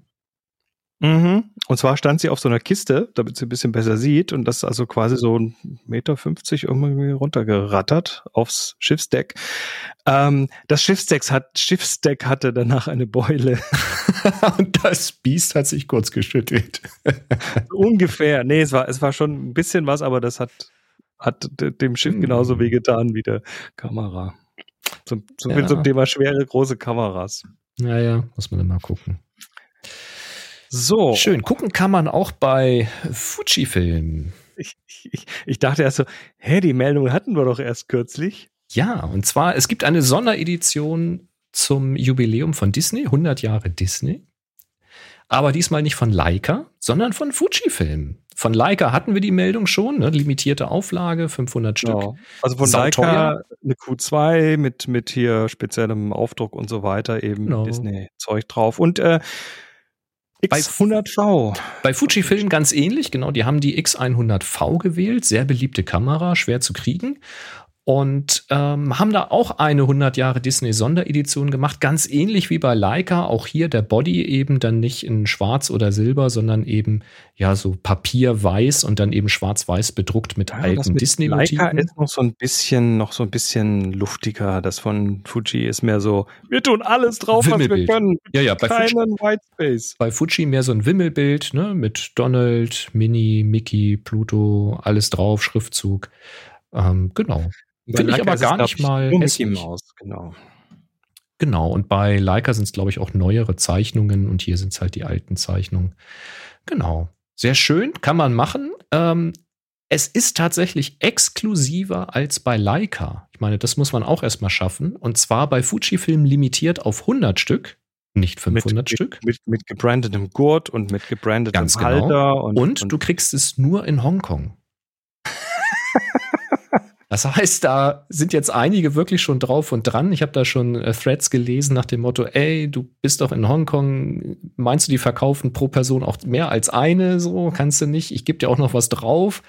Mhm. Und zwar stand sie auf so einer Kiste, damit sie ein bisschen besser sieht und das ist also quasi so ein Meter 50 irgendwie runtergerattert aufs Schiffsdeck. Ähm, das Schiffsdeck, hat, Schiffsdeck hatte danach eine Beule. und das Biest hat sich kurz geschüttelt. Ungefähr. Nee, es war, es war schon ein bisschen was, aber das hat, hat dem Schiff hm. genauso wehgetan wie der Kamera. Zum, zum, ja. zum Thema schwere, große Kameras. Naja, muss man immer gucken. So. Schön. Gucken kann man auch bei Fujifilm. Ich, ich, ich dachte erst so, hä, die Meldung hatten wir doch erst kürzlich. Ja, und zwar, es gibt eine Sonderedition zum Jubiläum von Disney, 100 Jahre Disney. Aber diesmal nicht von Leica, sondern von Fujifilm. Von Leica hatten wir die Meldung schon, ne? limitierte Auflage, 500 Stück. Ja. Also von Leica eine Q2 mit, mit hier speziellem Aufdruck und so weiter, eben genau. Disney-Zeug drauf. Und äh, X100V. Bei Fujifilm ganz ähnlich, genau. Die haben die X100V gewählt, sehr beliebte Kamera, schwer zu kriegen und ähm, haben da auch eine 100 Jahre Disney Sonderedition gemacht, ganz ähnlich wie bei Leica. Auch hier der Body eben dann nicht in Schwarz oder Silber, sondern eben ja so Papierweiß und dann eben Schwarz-Weiß bedruckt mit ja, alten Disney Motiven. Leica ist noch so ein bisschen noch so ein bisschen luftiger. Das von Fuji ist mehr so, wir tun alles drauf, was wir können. Ja, ja, bei Keinen Fuji, Whitespace. Bei Fuji mehr so ein Wimmelbild, ne, mit Donald, Minnie, Mickey, Pluto, alles drauf, Schriftzug. Ähm, genau. Finde ich aber gar nicht mal Mickey Maus, genau. Genau, und bei Leica sind es, glaube ich, auch neuere Zeichnungen und hier sind es halt die alten Zeichnungen. Genau. Sehr schön, kann man machen. Ähm, es ist tatsächlich exklusiver als bei Leica. Ich meine, das muss man auch erstmal schaffen. Und zwar bei Fujifilm limitiert auf 100 Stück, nicht 500 mit, Stück. Mit, mit, gebrandetem Gurt und mit gebrandetem Ganz genau. Halter. Und, und, und du kriegst es nur in Hongkong. Das heißt, da sind jetzt einige wirklich schon drauf und dran. Ich habe da schon äh, Threads gelesen nach dem Motto, ey, du bist doch in Hongkong, meinst du, die verkaufen pro Person auch mehr als eine? So kannst du nicht. Ich gebe dir auch noch was drauf.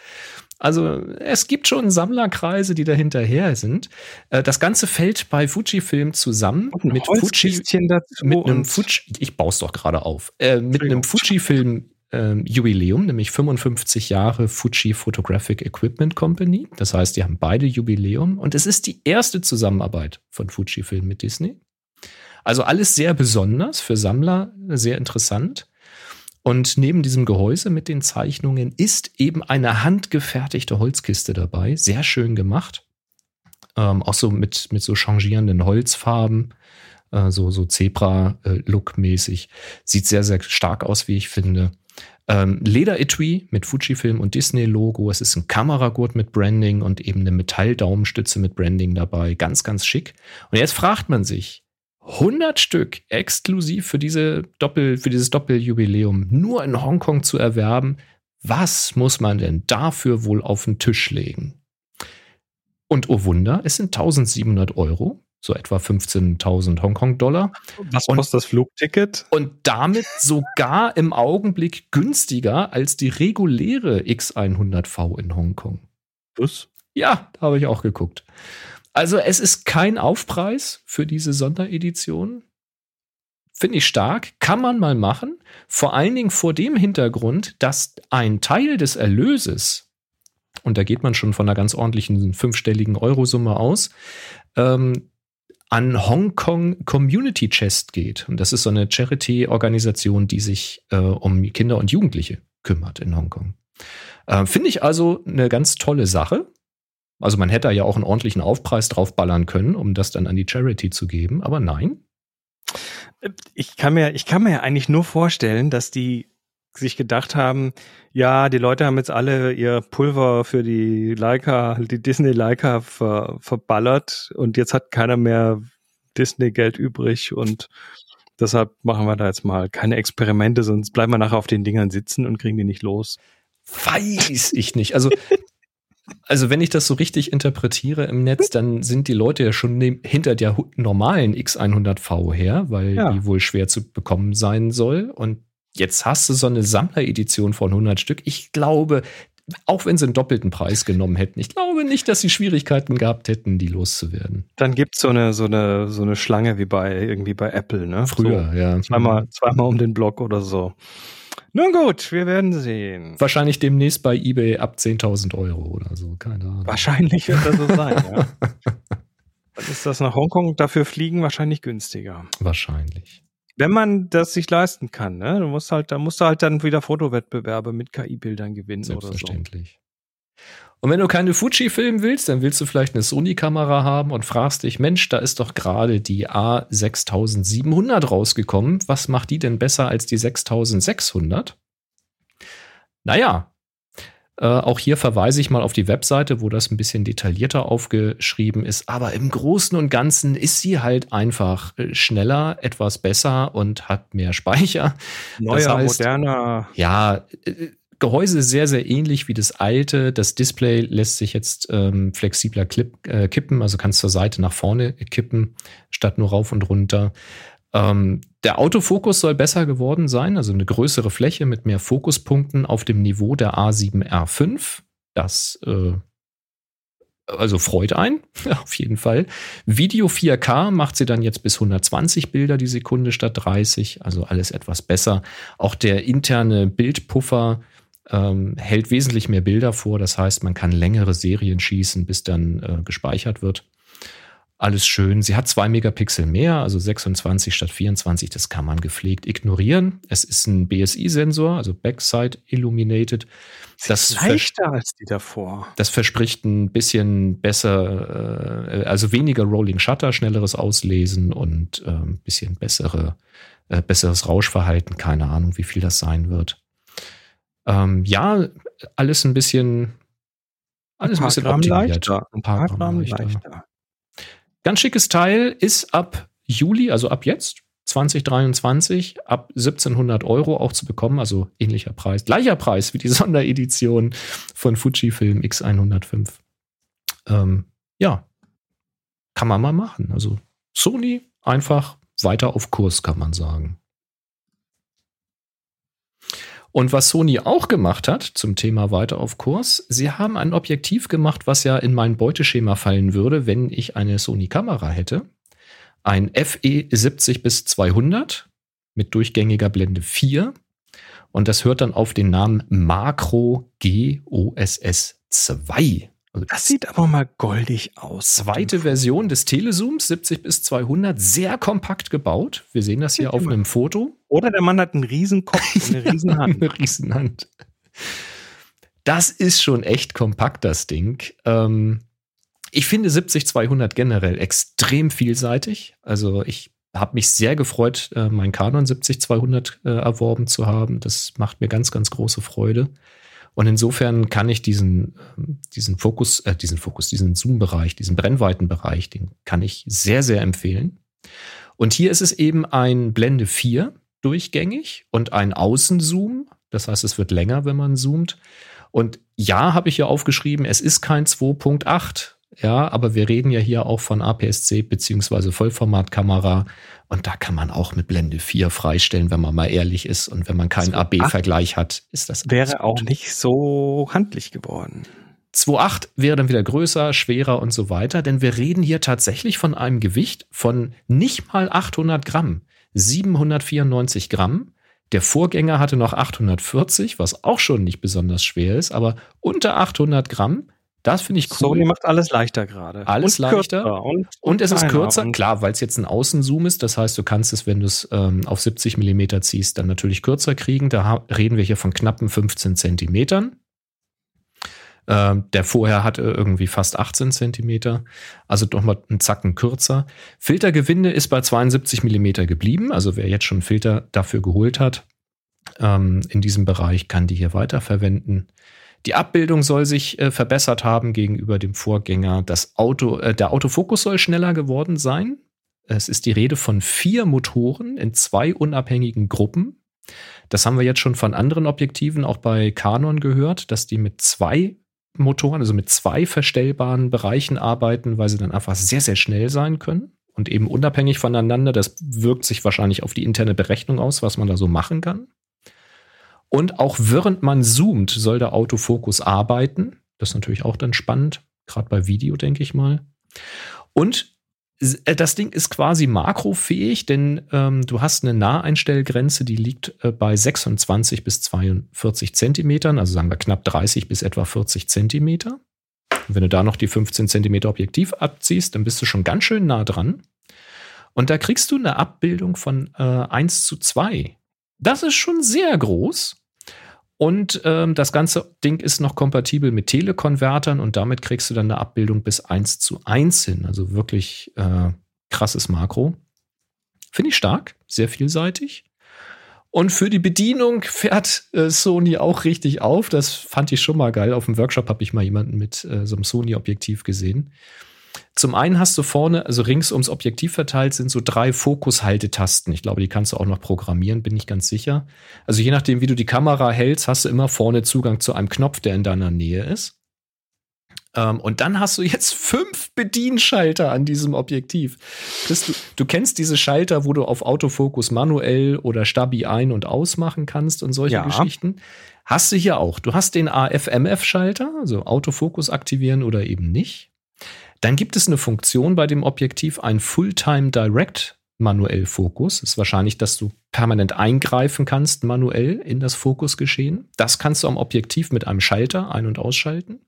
Also es gibt schon Sammlerkreise, die da hinterher sind. Äh, das Ganze fällt bei Fujifilm zusammen mit Fuji, mit einem Fuji, ich baue es doch gerade auf, äh, mit einem Fujifilm ähm, Jubiläum, nämlich 55 Jahre Fuji Photographic Equipment Company. Das heißt, die haben beide Jubiläum und es ist die erste Zusammenarbeit von Fujifilm mit Disney. Also alles sehr besonders für Sammler, sehr interessant. Und neben diesem Gehäuse mit den Zeichnungen ist eben eine handgefertigte Holzkiste dabei, sehr schön gemacht. Ähm, auch so mit, mit so changierenden Holzfarben, äh, so, so Zebra-Look-mäßig. Sieht sehr, sehr stark aus, wie ich finde. Ähm, Lederetui mit Fujifilm und Disney-Logo. Es ist ein Kameragurt mit Branding und eben eine Metalldaumenstütze mit Branding dabei. Ganz, ganz schick. Und jetzt fragt man sich, 100 Stück exklusiv für, diese Doppel, für dieses Doppeljubiläum nur in Hongkong zu erwerben. Was muss man denn dafür wohl auf den Tisch legen? Und oh Wunder, es sind 1700 Euro so etwa 15.000 Hongkong-Dollar. Was und, kostet das Flugticket? Und damit sogar im Augenblick günstiger als die reguläre X100V in Hongkong. Was? Ja, da habe ich auch geguckt. Also es ist kein Aufpreis für diese Sonderedition. Finde ich stark, kann man mal machen. Vor allen Dingen vor dem Hintergrund, dass ein Teil des Erlöses, und da geht man schon von einer ganz ordentlichen fünfstelligen Eurosumme aus, ähm, an Hong Kong Community Chest geht. Und das ist so eine Charity-Organisation, die sich äh, um Kinder und Jugendliche kümmert in Hongkong. Äh, Finde ich also eine ganz tolle Sache. Also man hätte ja auch einen ordentlichen Aufpreis draufballern können, um das dann an die Charity zu geben, aber nein. Ich kann mir, ich kann mir eigentlich nur vorstellen, dass die sich gedacht haben, ja, die Leute haben jetzt alle ihr Pulver für die Leica, die Disney Leica ver, verballert und jetzt hat keiner mehr Disney Geld übrig und deshalb machen wir da jetzt mal keine Experimente, sonst bleiben wir nachher auf den Dingern sitzen und kriegen die nicht los. Weiß ich nicht. Also also wenn ich das so richtig interpretiere im Netz, dann sind die Leute ja schon hinter der normalen X100V her, weil ja. die wohl schwer zu bekommen sein soll. Und jetzt hast du so eine Sammleredition von 100 Stück. Ich glaube, auch wenn sie einen doppelten Preis genommen hätten, ich glaube nicht, dass sie Schwierigkeiten gehabt hätten, die loszuwerden. Dann gibt es so eine, so, eine, so eine Schlange wie bei irgendwie bei Apple, ne? Früher, so, ja. Zweimal, zweimal um den Block oder so. Nun gut, wir werden sehen. Wahrscheinlich demnächst bei eBay ab 10.000 Euro oder so, keine Ahnung. Wahrscheinlich wird das so sein, ja. Dann ist das nach Hongkong dafür fliegen wahrscheinlich günstiger. Wahrscheinlich wenn man das sich leisten kann, ne? Du musst halt, da musst du halt dann wieder Fotowettbewerbe mit KI-Bildern gewinnen Selbstverständlich. Oder so. Und wenn du keine Fuji filmen willst, dann willst du vielleicht eine Sony-Kamera haben und fragst dich, Mensch, da ist doch gerade die A6700 rausgekommen. Was macht die denn besser als die 6600? Naja, äh, auch hier verweise ich mal auf die Webseite, wo das ein bisschen detaillierter aufgeschrieben ist. Aber im Großen und Ganzen ist sie halt einfach äh, schneller, etwas besser und hat mehr Speicher. Neuer, das heißt, moderner. Ja, äh, Gehäuse sehr, sehr ähnlich wie das alte. Das Display lässt sich jetzt ähm, flexibler klipp, äh, kippen, also kannst zur Seite nach vorne kippen, statt nur rauf und runter. Ähm, der Autofokus soll besser geworden sein, also eine größere Fläche mit mehr Fokuspunkten auf dem Niveau der A7R5. Das äh, also freut ein, auf jeden Fall. Video 4K macht sie dann jetzt bis 120 Bilder die Sekunde statt 30, also alles etwas besser. Auch der interne Bildpuffer ähm, hält wesentlich mehr Bilder vor, das heißt, man kann längere Serien schießen, bis dann äh, gespeichert wird alles schön. Sie hat zwei Megapixel mehr, also 26 statt 24. Das kann man gepflegt ignorieren. Es ist ein BSI-Sensor, also Backside Illuminated. Das ist leichter als die davor. Das verspricht ein bisschen besser, äh, also weniger Rolling Shutter, schnelleres Auslesen und äh, ein bisschen bessere, äh, besseres Rauschverhalten. Keine Ahnung, wie viel das sein wird. Ähm, ja, alles ein bisschen, alles ein, ein bisschen optimiert. Leichter. Ein paar, ein paar Gramm, Gramm leichter. leichter. Ganz schickes Teil ist ab Juli, also ab jetzt, 2023, ab 1700 Euro auch zu bekommen, also ähnlicher Preis, gleicher Preis wie die Sonderedition von Fujifilm X105. Ähm, ja, kann man mal machen. Also Sony einfach weiter auf Kurs, kann man sagen. Und was Sony auch gemacht hat zum Thema weiter auf Kurs, sie haben ein Objektiv gemacht, was ja in mein Beuteschema fallen würde, wenn ich eine Sony-Kamera hätte. Ein FE 70 bis 200 mit durchgängiger Blende 4. Und das hört dann auf den Namen Macro GOSS 2. Also das sieht aber mal goldig aus. Zweite Version des Telezooms, 70 bis 200, sehr kompakt gebaut. Wir sehen das hier auf einem Foto. Oder der Mann hat einen Riesenkopf eine Riesenhand. eine Riesenhand. Das ist schon echt kompakt, das Ding. Ähm, ich finde 70-200 generell extrem vielseitig. Also ich habe mich sehr gefreut, äh, mein Canon 70-200 äh, erworben zu haben. Das macht mir ganz, ganz große Freude. Und insofern kann ich diesen, ähm, diesen Fokus, äh, diesen Fokus, diesen Zoom-Bereich, diesen Brennweitenbereich, den kann ich sehr, sehr empfehlen. Und hier ist es eben ein Blende 4 durchgängig und ein Außenzoom. Das heißt, es wird länger, wenn man zoomt. Und ja, habe ich hier aufgeschrieben, es ist kein 2.8 ja, aber wir reden ja hier auch von APS-C beziehungsweise Vollformatkamera. Und da kann man auch mit Blende 4 freistellen, wenn man mal ehrlich ist. Und wenn man keinen AB-Vergleich hat, ist das wäre auch nicht so handlich geworden. 2.8 wäre dann wieder größer, schwerer und so weiter, denn wir reden hier tatsächlich von einem Gewicht von nicht mal 800 Gramm, 794 Gramm. Der Vorgänger hatte noch 840, was auch schon nicht besonders schwer ist, aber unter 800 Gramm das finde ich cool. Sony macht alles leichter gerade. Alles und leichter. Und, und, es ist kürzer, klar, weil es jetzt ein Außenzoom ist. Das heißt, du kannst es, wenn du es ähm, auf 70 Millimeter ziehst, dann natürlich kürzer kriegen. Da reden wir hier von knappen 15 Zentimetern. Ähm, der vorher hatte irgendwie fast 18 Zentimeter, also doch mal einen Zacken kürzer. Filtergewinde ist bei 72 Millimeter geblieben. Also wer jetzt schon Filter dafür geholt hat, ähm, in diesem Bereich, kann die hier weiterverwenden. Die Abbildung soll sich äh, verbessert haben gegenüber dem Vorgänger. Das Auto, äh, der Autofokus soll schneller geworden sein. Es ist die Rede von vier Motoren in zwei unabhängigen Gruppen. Das haben wir jetzt schon von anderen Objektiven auch bei Canon gehört, dass die mit zwei Motoren, also mit zwei verstellbaren Bereichen arbeiten, weil sie dann einfach sehr, sehr schnell sein können und eben unabhängig voneinander. Das wirkt sich wahrscheinlich auf die interne Berechnung aus, was man da so machen kann. Und auch während man zoomt, soll der Autofokus arbeiten. Das ist natürlich auch dann spannend, gerade bei Video, denke ich mal. Und äh, das Ding ist quasi makrofähig, denn ähm, du hast eine Naheinstellgrenze, die liegt äh, bei 26 bis 42 Zentimetern, also sagen wir knapp 30 bis etwa 40 Zentimeter. Und wenn du da noch die 15 Zentimeter Objektiv abziehst, dann bist du schon ganz schön nah dran. Und da kriegst du eine Abbildung von äh, 1 zu 2. Das ist schon sehr groß. Und ähm, das ganze Ding ist noch kompatibel mit Telekonvertern und damit kriegst du dann eine Abbildung bis 1 zu 1 hin. Also wirklich äh, krasses Makro. Finde ich stark, sehr vielseitig. Und für die Bedienung fährt äh, Sony auch richtig auf. Das fand ich schon mal geil. Auf dem Workshop habe ich mal jemanden mit äh, so einem Sony-Objektiv gesehen. Zum einen hast du vorne, also rings ums Objektiv verteilt, sind so drei Fokushaltetasten. Ich glaube, die kannst du auch noch programmieren, bin ich ganz sicher. Also je nachdem, wie du die Kamera hältst, hast du immer vorne Zugang zu einem Knopf, der in deiner Nähe ist. Ähm, und dann hast du jetzt fünf Bedienschalter an diesem Objektiv. Du, du, kennst diese Schalter, wo du auf Autofokus manuell oder Stabi ein- und ausmachen kannst und solche ja. Geschichten. Hast du hier auch. Du hast den AF-MF-Schalter, also Autofokus aktivieren oder eben nicht. Dann gibt es eine Funktion bei dem Objektiv, ein Fulltime Direct manuell Fokus. Ist wahrscheinlich, dass du permanent eingreifen kannst manuell in das Fokusgeschehen. Das kannst du am Objektiv mit einem Schalter ein- und ausschalten.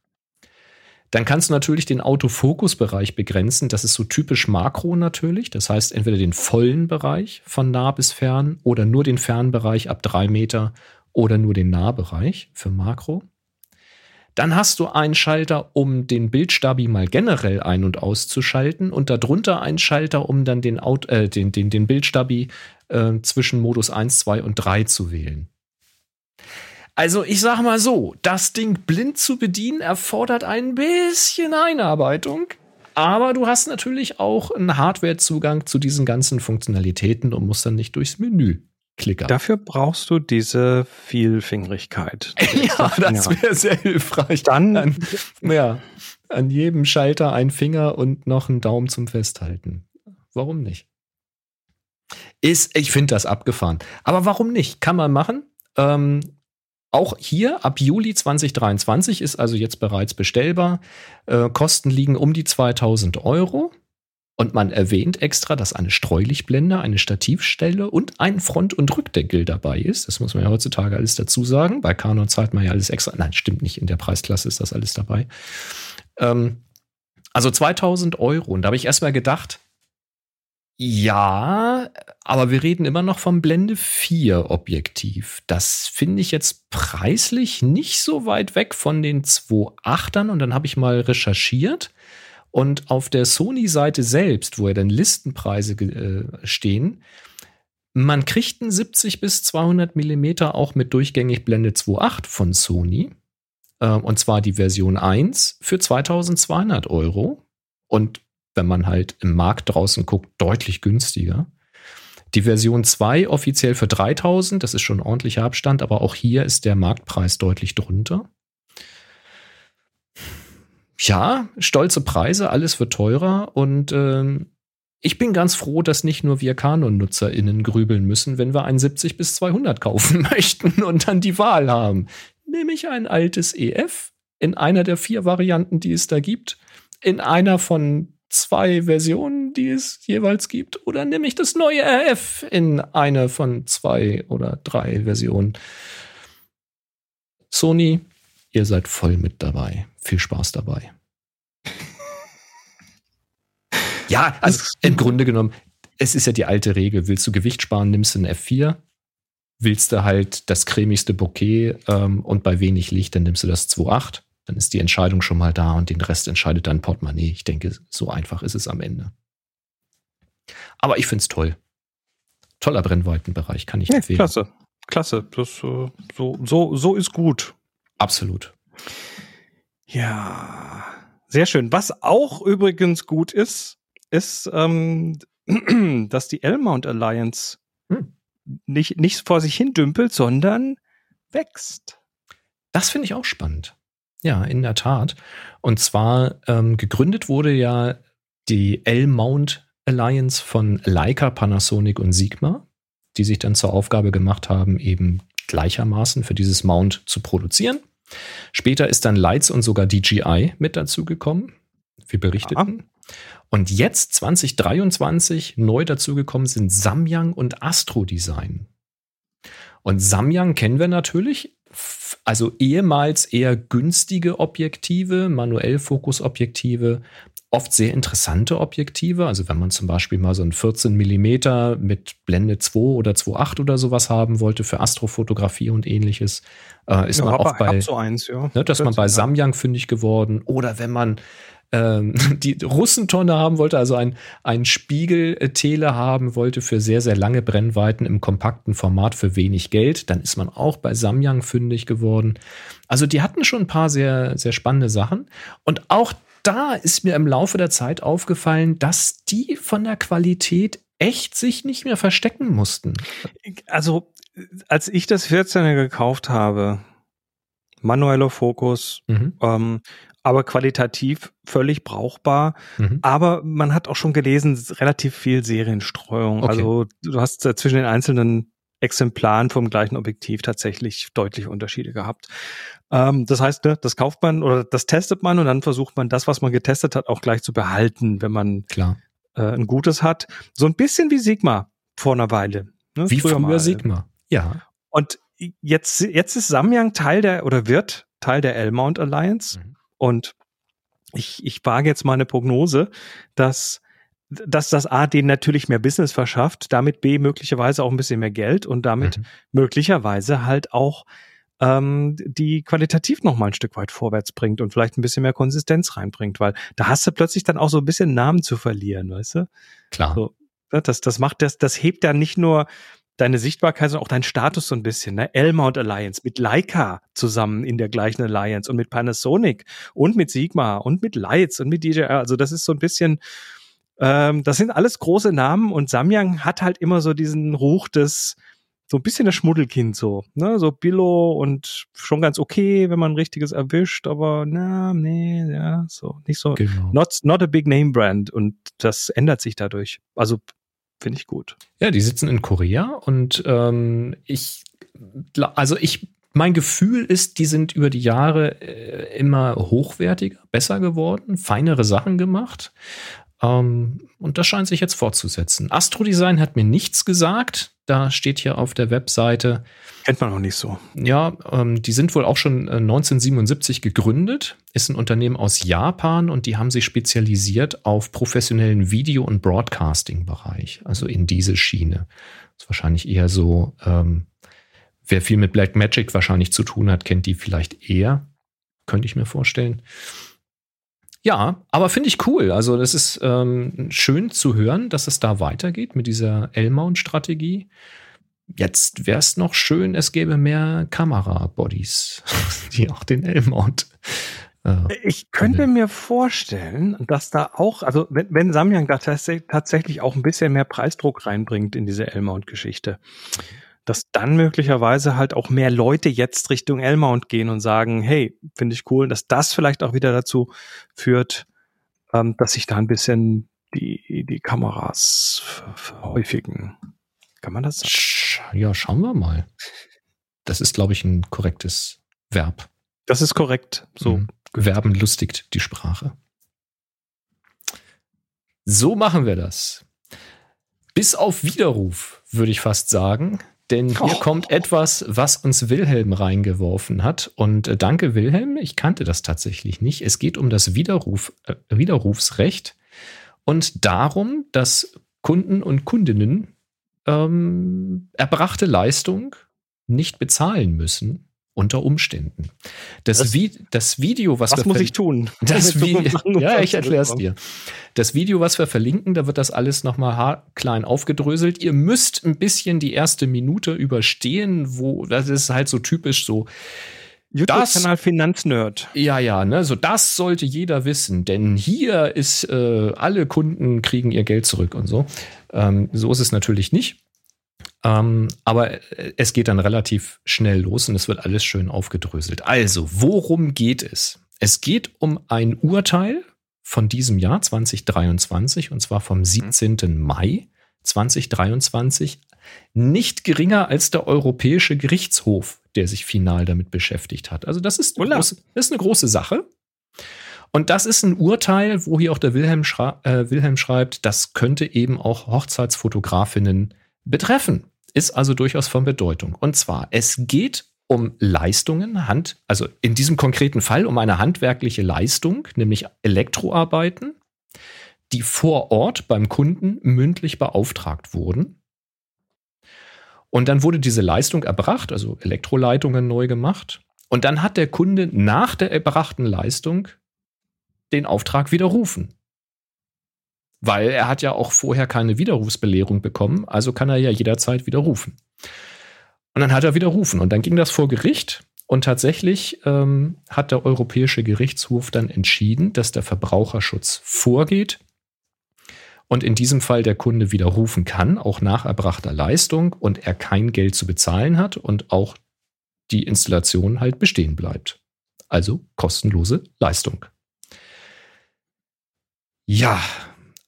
Dann kannst du natürlich den Autofokusbereich begrenzen. Das ist so typisch Makro natürlich. Das heißt, entweder den vollen Bereich von nah bis fern oder nur den Fernbereich ab drei Meter oder nur den Nahbereich für Makro. Dann hast du einen Schalter, um den Bildstabi mal generell ein- und auszuschalten und darunter einen Schalter, um dann den, Out äh, den, den, den Bildstabi äh, zwischen Modus 1, 2 und 3 zu wählen. Also ich sage mal so, das Ding blind zu bedienen erfordert ein bisschen Einarbeitung. Aber du hast natürlich auch einen Hardwarezugang zu diesen ganzen Funktionalitäten und musst dann nicht durchs Menü Klicker. Dafür brauchst du diese Vielfingerigkeit. ja, das wäre sehr hilfreich. Dann, an, ja, an jedem Schalter ein Finger und noch ein Daumen zum Festhalten. Warum nicht? Ist, ich finde das abgefahren. Aber warum nicht? Kann man machen. Ähm, auch hier ab Juli 2023 ist also jetzt bereits bestellbar. Äh, Kosten liegen um die 2000 Euro. Und man erwähnt extra, dass eine Streulichtblende, eine Stativstelle und ein Front- und Rückdeckel dabei ist. Das muss man ja heutzutage alles dazu sagen. Bei Canon zahlt man ja alles extra. Nein, stimmt nicht. In der Preisklasse ist das alles dabei. Ähm, also 2000 Euro. Und da habe ich erstmal gedacht, ja, aber wir reden immer noch vom Blende 4 Objektiv. Das finde ich jetzt preislich nicht so weit weg von den 2.8ern. Und dann habe ich mal recherchiert. Und auf der Sony-Seite selbst, wo ja dann Listenpreise äh, stehen, man kriegt einen 70 bis 200 Millimeter auch mit durchgängig Blende 2.8 von Sony. Äh, und zwar die Version 1 für 2200 Euro. Und wenn man halt im Markt draußen guckt, deutlich günstiger. Die Version 2 offiziell für 3000, das ist schon ein ordentlicher Abstand, aber auch hier ist der Marktpreis deutlich drunter ja, stolze Preise, alles wird teurer und ähm, ich bin ganz froh, dass nicht nur wir Canon-NutzerInnen grübeln müssen, wenn wir ein 70 bis 200 kaufen möchten und dann die Wahl haben. Nehme ich ein altes EF in einer der vier Varianten, die es da gibt, in einer von zwei Versionen, die es jeweils gibt, oder nehme ich das neue RF in einer von zwei oder drei Versionen? Sony, ihr seid voll mit dabei. Viel Spaß dabei. ja, also im Grunde genommen, es ist ja die alte Regel. Willst du Gewicht sparen, nimmst du ein F4. Willst du halt das cremigste Bouquet ähm, und bei wenig Licht, dann nimmst du das 2.8. Dann ist die Entscheidung schon mal da und den Rest entscheidet dein Portemonnaie. Ich denke, so einfach ist es am Ende. Aber ich finde es toll. Toller Brennweitenbereich, kann ich ja, empfehlen. Klasse. klasse. Das, äh, so, so, so ist gut. Absolut. Ja, sehr schön. Was auch übrigens gut ist, ist, ähm, dass die L-Mount Alliance hm. nicht, nicht vor sich hin dümpelt, sondern wächst. Das finde ich auch spannend. Ja, in der Tat. Und zwar ähm, gegründet wurde ja die L-Mount Alliance von Leica, Panasonic und Sigma, die sich dann zur Aufgabe gemacht haben, eben gleichermaßen für dieses Mount zu produzieren. Später ist dann Lights und sogar DJI mit dazu gekommen. Wir berichteten. Ja. Und jetzt 2023 neu dazugekommen sind Samyang und Astro Design. Und Samyang kennen wir natürlich, also ehemals eher günstige Objektive, manuell Fokusobjektive, oft sehr interessante Objektive. Also wenn man zum Beispiel mal so ein 14 Millimeter mit Blende 2 oder 2.8 oder sowas haben wollte für Astrofotografie und ähnliches, äh, ist ja, man auch bei, so eins, ja. ne, dass man bei Samyang fündig geworden. Oder wenn man ähm, die Russentonne haben wollte, also ein, ein Spiegel-Tele haben wollte für sehr, sehr lange Brennweiten im kompakten Format für wenig Geld, dann ist man auch bei Samyang fündig geworden. Also die hatten schon ein paar sehr, sehr spannende Sachen. Und auch da ist mir im Laufe der Zeit aufgefallen, dass die von der Qualität echt sich nicht mehr verstecken mussten. Also, als ich das 14er gekauft habe, manueller Fokus, mhm. ähm, aber qualitativ völlig brauchbar. Mhm. Aber man hat auch schon gelesen, relativ viel Serienstreuung. Okay. Also du hast zwischen den einzelnen Exemplaren vom gleichen Objektiv tatsächlich deutliche Unterschiede gehabt. Ähm, das heißt, ne, das kauft man oder das testet man und dann versucht man das, was man getestet hat, auch gleich zu behalten, wenn man Klar. Äh, ein gutes hat. So ein bisschen wie Sigma vor einer Weile. Ne? Wie früher, früher Sigma, ja. Und jetzt, jetzt ist Samyang Teil der oder wird Teil der L-Mount Alliance. Mhm. Und ich, ich wage jetzt mal eine Prognose, dass dass das A denen natürlich mehr Business verschafft, damit B möglicherweise auch ein bisschen mehr Geld und damit mhm. möglicherweise halt auch ähm, die qualitativ noch mal ein Stück weit vorwärts bringt und vielleicht ein bisschen mehr Konsistenz reinbringt, weil da hast du plötzlich dann auch so ein bisschen Namen zu verlieren, weißt du? Klar. So, ne, das, das macht das, das hebt ja nicht nur deine Sichtbarkeit, sondern auch dein Status so ein bisschen. Ne? L-Mount Alliance mit Leica zusammen in der gleichen Alliance und mit Panasonic und mit Sigma und mit Lights und mit DJI. Also das ist so ein bisschen, ähm, das sind alles große Namen und Samyang hat halt immer so diesen Ruch des, so ein bisschen das Schmuddelkind so, ne, so Billo und schon ganz okay, wenn man ein richtiges erwischt, aber na, nee, ja, so, nicht so, genau. not, not a big name brand und das ändert sich dadurch. Also Finde ich gut. Ja, die sitzen in Korea und ähm, ich, also ich, mein Gefühl ist, die sind über die Jahre äh, immer hochwertiger, besser geworden, feinere Sachen gemacht. Ähm, und das scheint sich jetzt fortzusetzen. Astrodesign hat mir nichts gesagt. Da steht hier auf der Webseite. Kennt man noch nicht so. Ja, ähm, die sind wohl auch schon äh, 1977 gegründet. Ist ein Unternehmen aus Japan und die haben sich spezialisiert auf professionellen Video- und Broadcasting-Bereich. Also in diese Schiene. Das ist wahrscheinlich eher so, ähm, wer viel mit Black Magic wahrscheinlich zu tun hat, kennt die vielleicht eher. Könnte ich mir vorstellen. Ja, aber finde ich cool. Also das ist ähm, schön zu hören, dass es da weitergeht mit dieser L-Mount-Strategie. Jetzt wäre es noch schön, es gäbe mehr Kamera-Bodies, die auch den L-Mount. Äh, ich könnte mir vorstellen, dass da auch, also wenn, wenn Samyang da tatsächlich auch ein bisschen mehr Preisdruck reinbringt in diese L-Mount-Geschichte, dass dann möglicherweise halt auch mehr Leute jetzt Richtung L-Mount gehen und sagen, hey, finde ich cool, dass das vielleicht auch wieder dazu führt, ähm, dass sich da ein bisschen die, die Kameras verhäufigen. Kann man das sagen? Ja, schauen wir mal. Das ist, glaube ich, ein korrektes Verb. Das ist korrekt. So. Mhm. Verben lustigt die Sprache. So machen wir das. Bis auf Widerruf, würde ich fast sagen denn hier oh. kommt etwas, was uns Wilhelm reingeworfen hat. Und äh, danke, Wilhelm, ich kannte das tatsächlich nicht. Es geht um das Widerruf, äh, Widerrufsrecht und darum, dass Kunden und Kundinnen ähm, erbrachte Leistung nicht bezahlen müssen, unter Umständen. Das, das, Vi das Video, was, was muss ich tun? Das ja, ich erkläre es dir. Das Video, was wir verlinken, da wird das alles nochmal klein aufgedröselt. Ihr müsst ein bisschen die erste Minute überstehen, wo das ist halt so typisch so. YouTube-Kanal Finanznerd. Ja, ja, ne, so das sollte jeder wissen, denn hier ist äh, alle Kunden kriegen ihr Geld zurück und so. Ähm, so ist es natürlich nicht. Ähm, aber es geht dann relativ schnell los und es wird alles schön aufgedröselt. Also, worum geht es? Es geht um ein Urteil von diesem Jahr 2023 und zwar vom 17. Mhm. Mai 2023. Nicht geringer als der Europäische Gerichtshof, der sich final damit beschäftigt hat. Also, das ist, große, das ist eine große Sache. Und das ist ein Urteil, wo hier auch der Wilhelm, schrei äh, Wilhelm schreibt, das könnte eben auch Hochzeitsfotografinnen betreffen ist also durchaus von Bedeutung. Und zwar, es geht um Leistungen, Hand, also in diesem konkreten Fall um eine handwerkliche Leistung, nämlich Elektroarbeiten, die vor Ort beim Kunden mündlich beauftragt wurden. Und dann wurde diese Leistung erbracht, also Elektroleitungen neu gemacht. Und dann hat der Kunde nach der erbrachten Leistung den Auftrag widerrufen. Weil er hat ja auch vorher keine Widerrufsbelehrung bekommen, also kann er ja jederzeit widerrufen. Und dann hat er widerrufen und dann ging das vor Gericht und tatsächlich ähm, hat der Europäische Gerichtshof dann entschieden, dass der Verbraucherschutz vorgeht und in diesem Fall der Kunde widerrufen kann, auch nach erbrachter Leistung und er kein Geld zu bezahlen hat und auch die Installation halt bestehen bleibt. Also kostenlose Leistung. Ja,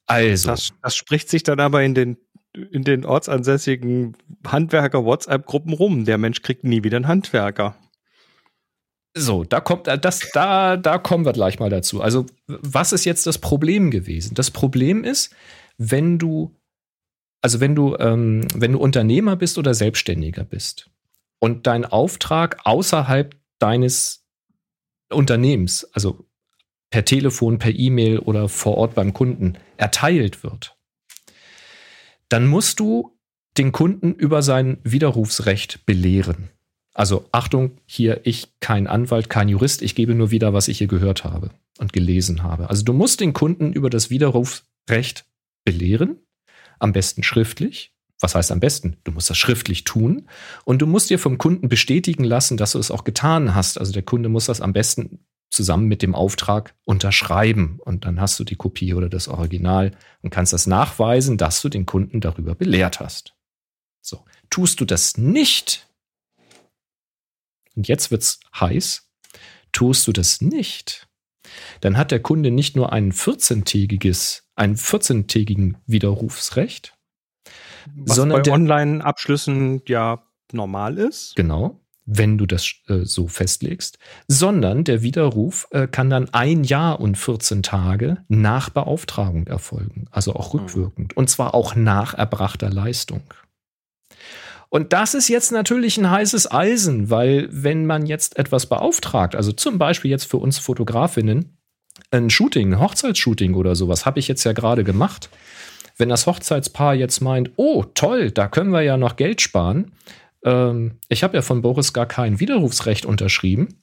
also. Das, das spricht sich dann aber in den in den ortsansässigen Handwerker-WhatsApp-Gruppen rum. Der Mensch kriegt nie wieder einen Handwerker. So, da kommt äh, das, da, da kommen wir gleich mal dazu. Also, was ist jetzt das Problem gewesen? Das Problem ist, wenn du, also wenn du, ähm, wenn du Unternehmer bist oder Selbstständiger bist und dein Auftrag außerhalb deines Unternehmens, also per Telefon, per E-Mail oder vor Ort beim Kunden erteilt wird, dann musst du den Kunden über sein Widerrufsrecht belehren. Also Achtung, hier ich kein Anwalt, kein Jurist, ich gebe nur wieder, was ich hier gehört habe und gelesen habe. Also du musst den Kunden über das Widerrufsrecht belehren, am besten schriftlich. Was heißt am besten? Du musst das schriftlich tun und du musst dir vom Kunden bestätigen lassen, dass du es auch getan hast. Also der Kunde muss das am besten zusammen mit dem Auftrag unterschreiben. Und dann hast du die Kopie oder das Original und kannst das nachweisen, dass du den Kunden darüber belehrt hast. So. Tust du das nicht, und jetzt wird's heiß, tust du das nicht, dann hat der Kunde nicht nur ein 14-tägiges, einen 14-tägigen Widerrufsrecht, Was sondern bei Online-Abschlüssen ja normal ist. Genau wenn du das äh, so festlegst, sondern der Widerruf äh, kann dann ein Jahr und 14 Tage nach Beauftragung erfolgen, also auch mhm. rückwirkend, und zwar auch nach erbrachter Leistung. Und das ist jetzt natürlich ein heißes Eisen, weil wenn man jetzt etwas beauftragt, also zum Beispiel jetzt für uns Fotografinnen, ein Shooting, ein Hochzeitsshooting oder sowas, habe ich jetzt ja gerade gemacht. Wenn das Hochzeitspaar jetzt meint, oh toll, da können wir ja noch Geld sparen, ähm, ich habe ja von Boris gar kein Widerrufsrecht unterschrieben.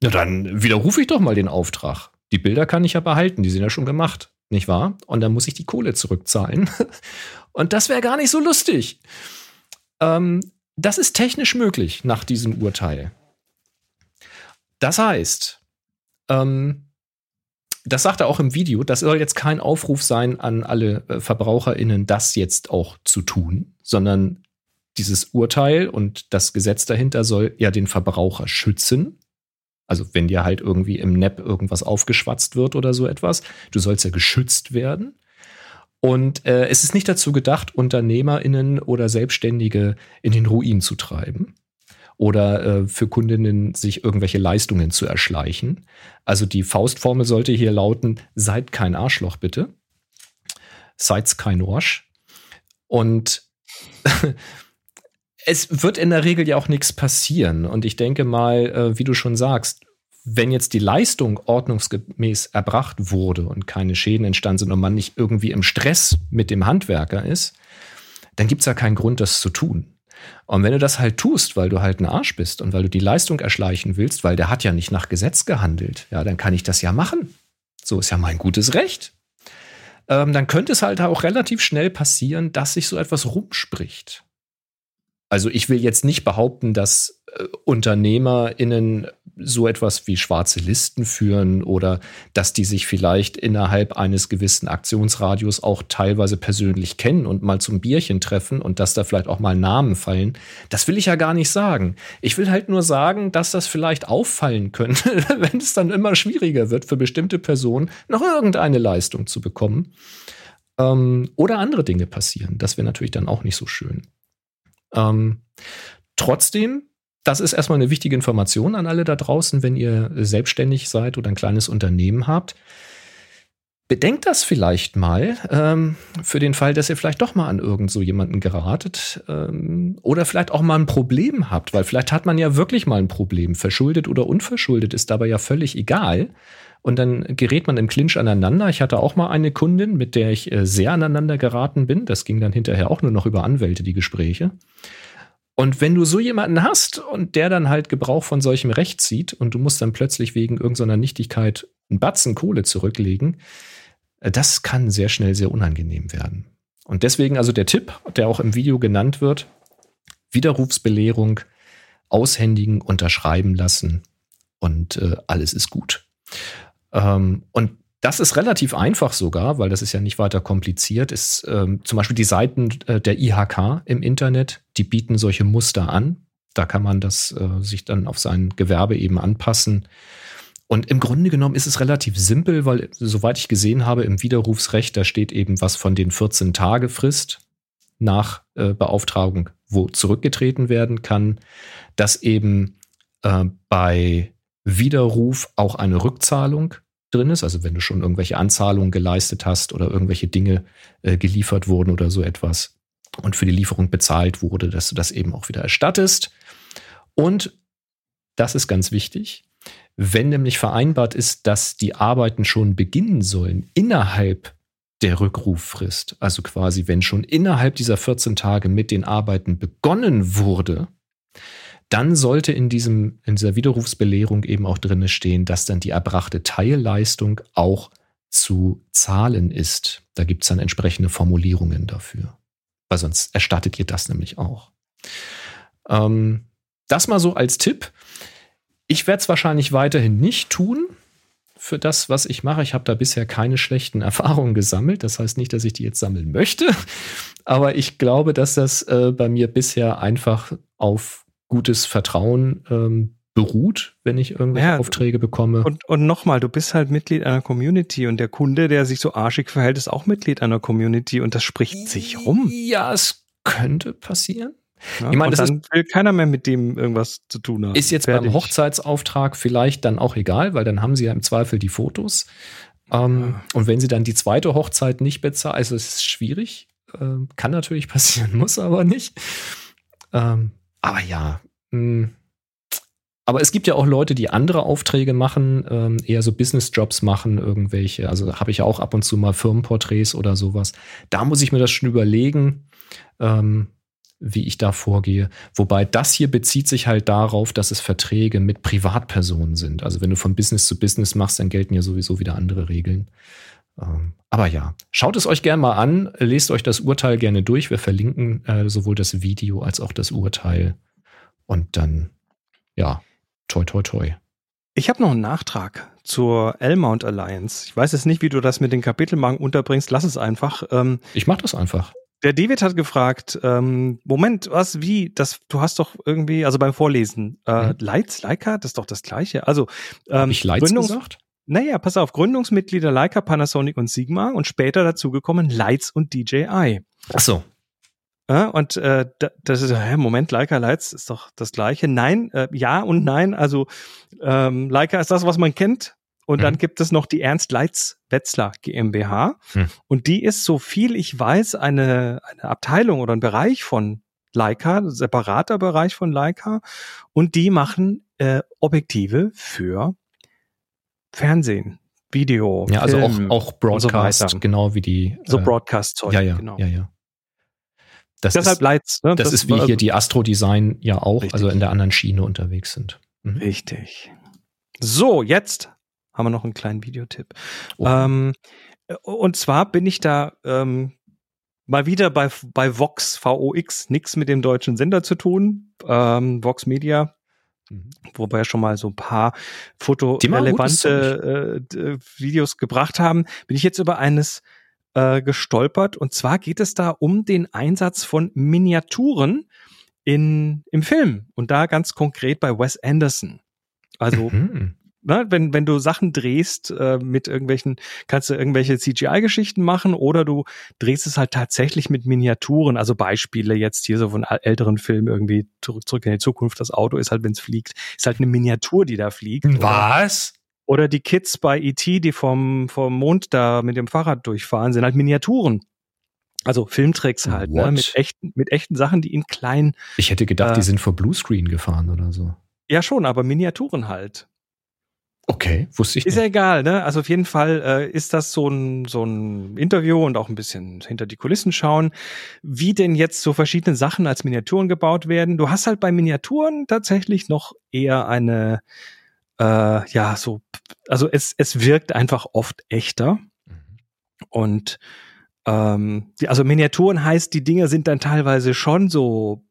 Na dann widerrufe ich doch mal den Auftrag. Die Bilder kann ich ja behalten, die sind ja schon gemacht, nicht wahr? Und dann muss ich die Kohle zurückzahlen. Und das wäre gar nicht so lustig. Ähm, das ist technisch möglich nach diesem Urteil. Das heißt, ähm, das sagt er auch im Video, das soll jetzt kein Aufruf sein an alle äh, VerbraucherInnen, das jetzt auch zu tun, sondern dieses Urteil und das Gesetz dahinter soll ja den Verbraucher schützen. Also wenn dir halt irgendwie im NEP irgendwas aufgeschwatzt wird oder so etwas, du sollst ja geschützt werden. Und äh, es ist nicht dazu gedacht, UnternehmerInnen oder Selbstständige in den Ruin zu treiben oder äh, für Kundinnen sich irgendwelche Leistungen zu erschleichen. Also die Faustformel sollte hier lauten, seid kein Arschloch bitte. Seid's kein Orsch. Und es wird in der Regel ja auch nichts passieren. Und ich denke mal, äh, wie du schon sagst, wenn jetzt die Leistung ordnungsgemäß erbracht wurde und keine Schäden entstanden sind und man nicht irgendwie im Stress mit dem Handwerker ist, dann gibt es ja keinen Grund, das zu tun. Und wenn du das halt tust, weil du halt ein Arsch bist und weil du die Leistung erschleichen willst, weil der hat ja nicht nach Gesetz gehandelt, ja, dann kann ich das ja machen. So ist ja mein gutes Recht. Ähm, dann könnte es halt auch relativ schnell passieren, dass sich so etwas rumspricht. Also ich will jetzt nicht behaupten, dass äh, UnternehmerInnen so etwas wie schwarze Listen führen oder dass die sich vielleicht innerhalb eines gewissen Aktionsradius auch teilweise persönlich kennen und mal zum Bierchen treffen und dass da vielleicht auch mal Namen fallen. Das will ich ja gar nicht sagen. Ich will halt nur sagen, dass das vielleicht auffallen könnte, wenn es dann immer schwieriger wird für bestimmte Personen, noch irgendeine Leistung zu bekommen. Ähm, oder andere Dinge passieren. Das wäre natürlich dann auch nicht so schön. Ähm, trotzdem das ist erstmal eine wichtige Information an alle da draußen, wenn ihr selbstständig seid oder ein kleines Unternehmen habt. Bedenkt das vielleicht mal ähm, für den Fall, dass ihr vielleicht doch mal an irgend so jemanden geratet ähm, oder vielleicht auch mal ein Problem habt, weil vielleicht hat man ja wirklich mal ein Problem, verschuldet oder unverschuldet ist dabei ja völlig egal. Und dann gerät man im Clinch aneinander. Ich hatte auch mal eine Kundin, mit der ich äh, sehr aneinander geraten bin. Das ging dann hinterher auch nur noch über Anwälte, die Gespräche. Und wenn du so jemanden hast und der dann halt Gebrauch von solchem Recht zieht und du musst dann plötzlich wegen irgendeiner Nichtigkeit einen Batzen Kohle zurücklegen, äh, das kann sehr schnell sehr unangenehm werden. Und deswegen also der Tipp, der auch im Video genannt wird, Widerrufsbelehrung, aushändigen, unterschreiben lassen und äh, alles ist gut. Ähm, und das ist relativ einfach sogar, weil das ist ja nicht weiter kompliziert. Ist ähm, zum Beispiel die Seiten äh, der IHK im Internet, die bieten solche Muster an. Da kann man das äh, sich dann auf sein Gewerbe eben anpassen. Und im Grunde genommen ist es relativ simpel, weil soweit ich gesehen habe, im Widerrufsrecht, da steht eben was von den 14 Tage Frist nach äh, Beauftragung, wo zurückgetreten werden kann, dass eben äh, bei Widerruf auch eine Rückzahlung drin ist. Also wenn du schon irgendwelche Anzahlungen geleistet hast oder irgendwelche Dinge äh, geliefert wurden oder so etwas und für die Lieferung bezahlt wurde, dass du das eben auch wieder erstattest. Und das ist ganz wichtig. Wenn nämlich vereinbart ist, dass die Arbeiten schon beginnen sollen innerhalb der Rückruffrist, also quasi wenn schon innerhalb dieser 14 Tage mit den Arbeiten begonnen wurde, dann sollte in, diesem, in dieser Widerrufsbelehrung eben auch drin stehen, dass dann die erbrachte Teilleistung auch zu zahlen ist. Da gibt es dann entsprechende Formulierungen dafür. Weil sonst erstattet ihr das nämlich auch. Ähm, das mal so als Tipp. Ich werde es wahrscheinlich weiterhin nicht tun für das, was ich mache. Ich habe da bisher keine schlechten Erfahrungen gesammelt. Das heißt nicht, dass ich die jetzt sammeln möchte. Aber ich glaube, dass das äh, bei mir bisher einfach auf gutes Vertrauen ähm, beruht, wenn ich irgendwelche ja, Aufträge bekomme. Und, und nochmal, du bist halt Mitglied einer Community und der Kunde, der sich so arschig verhält, ist auch Mitglied einer Community und das spricht sich rum. Ja, es könnte passieren. Ja, ich meine, das dann ist, will keiner mehr mit dem irgendwas zu tun haben. Ist jetzt Fertig. beim Hochzeitsauftrag vielleicht dann auch egal, weil dann haben sie ja im Zweifel die Fotos. Ähm, ja. Und wenn sie dann die zweite Hochzeit nicht bezahlen, also es ist schwierig, äh, kann natürlich passieren, muss aber nicht. Ähm, aber ja. Hm. Aber es gibt ja auch Leute, die andere Aufträge machen, ähm, eher so Business-Jobs machen, irgendwelche. Also habe ich ja auch ab und zu mal Firmenporträts oder sowas. Da muss ich mir das schon überlegen, ähm, wie ich da vorgehe. Wobei das hier bezieht sich halt darauf, dass es Verträge mit Privatpersonen sind. Also wenn du von Business zu Business machst, dann gelten ja sowieso wieder andere Regeln. Ähm, aber ja, schaut es euch gerne mal an, lest euch das Urteil gerne durch. Wir verlinken äh, sowohl das Video als auch das Urteil. Und dann, ja, toi, toi, toi. Ich habe noch einen Nachtrag zur L-Mount Alliance. Ich weiß jetzt nicht, wie du das mit den Kapitelmarken unterbringst. Lass es einfach. Ähm, ich mach das einfach. Der David hat gefragt, ähm, Moment, was, wie, das, du hast doch irgendwie, also beim Vorlesen, äh, hm. Lights, Leica, das ist doch das Gleiche. Also, ähm, Hab ich Lights Gründungs gesagt? Naja, pass auf, Gründungsmitglieder Leica, Panasonic und Sigma und später dazugekommen Lights und DJI. Ach so. Ja, und äh, das ist, hä, Moment, Leica Lights ist doch das gleiche. Nein, äh, ja und nein. Also ähm, Leica ist das, was man kennt. Und mhm. dann gibt es noch die Ernst Leitz Wetzlar GmbH. Mhm. Und die ist, so viel ich weiß, eine, eine Abteilung oder ein Bereich von Leica, separater Bereich von Leica. Und die machen äh, Objektive für Fernsehen, Video. Ja, also auch, auch Broadcast, so genau wie die. So äh, Broadcast-Zeug, ja, ja, genau. Ja, ja. Das Deshalb ist. Ne? Das, das, ist wie hier die Astro Design ja auch, richtig. also in der anderen Schiene unterwegs sind. Mhm. Richtig. So, jetzt haben wir noch einen kleinen Videotipp. Oh. Ähm, und zwar bin ich da ähm, mal wieder bei, bei Vox, VOX, nichts mit dem deutschen Sender zu tun. Ähm, Vox Media, mhm. wo wir ja schon mal so ein paar fotorelevante äh, Videos gebracht haben, bin ich jetzt über eines äh, gestolpert. Und zwar geht es da um den Einsatz von Miniaturen in, im Film. Und da ganz konkret bei Wes Anderson. Also mhm ne, wenn, wenn du Sachen drehst äh, mit irgendwelchen, kannst du irgendwelche CGI-Geschichten machen oder du drehst es halt tatsächlich mit Miniaturen. Also Beispiele jetzt hier so von älteren Filmen irgendwie zurück, zurück in die Zukunft. Das Auto ist halt, wenn es fliegt, ist halt eine Miniatur, die da fliegt. Was? Oder, oder die Kids bei E.T., die vom, vom Mond da mit dem Fahrrad durchfahren, sind halt Miniaturen. Also Filmtricks halt, ne, mit echten, mit echten Sachen, die in klein. Ich hätte gedacht, äh, die sind vor Bluescreen gefahren oder so. Ja, schon, aber Miniaturen halt. Okay, wusste ich Ist nicht. ja egal, ne? Also auf jeden Fall äh, ist das so ein, so ein Interview und auch ein bisschen hinter die Kulissen schauen, wie denn jetzt so verschiedene Sachen als Miniaturen gebaut werden. Du hast halt bei Miniaturen tatsächlich noch eher eine, äh, ja, so, also es, es wirkt einfach oft echter. Mhm. Und ähm, also Miniaturen heißt, die Dinge sind dann teilweise schon so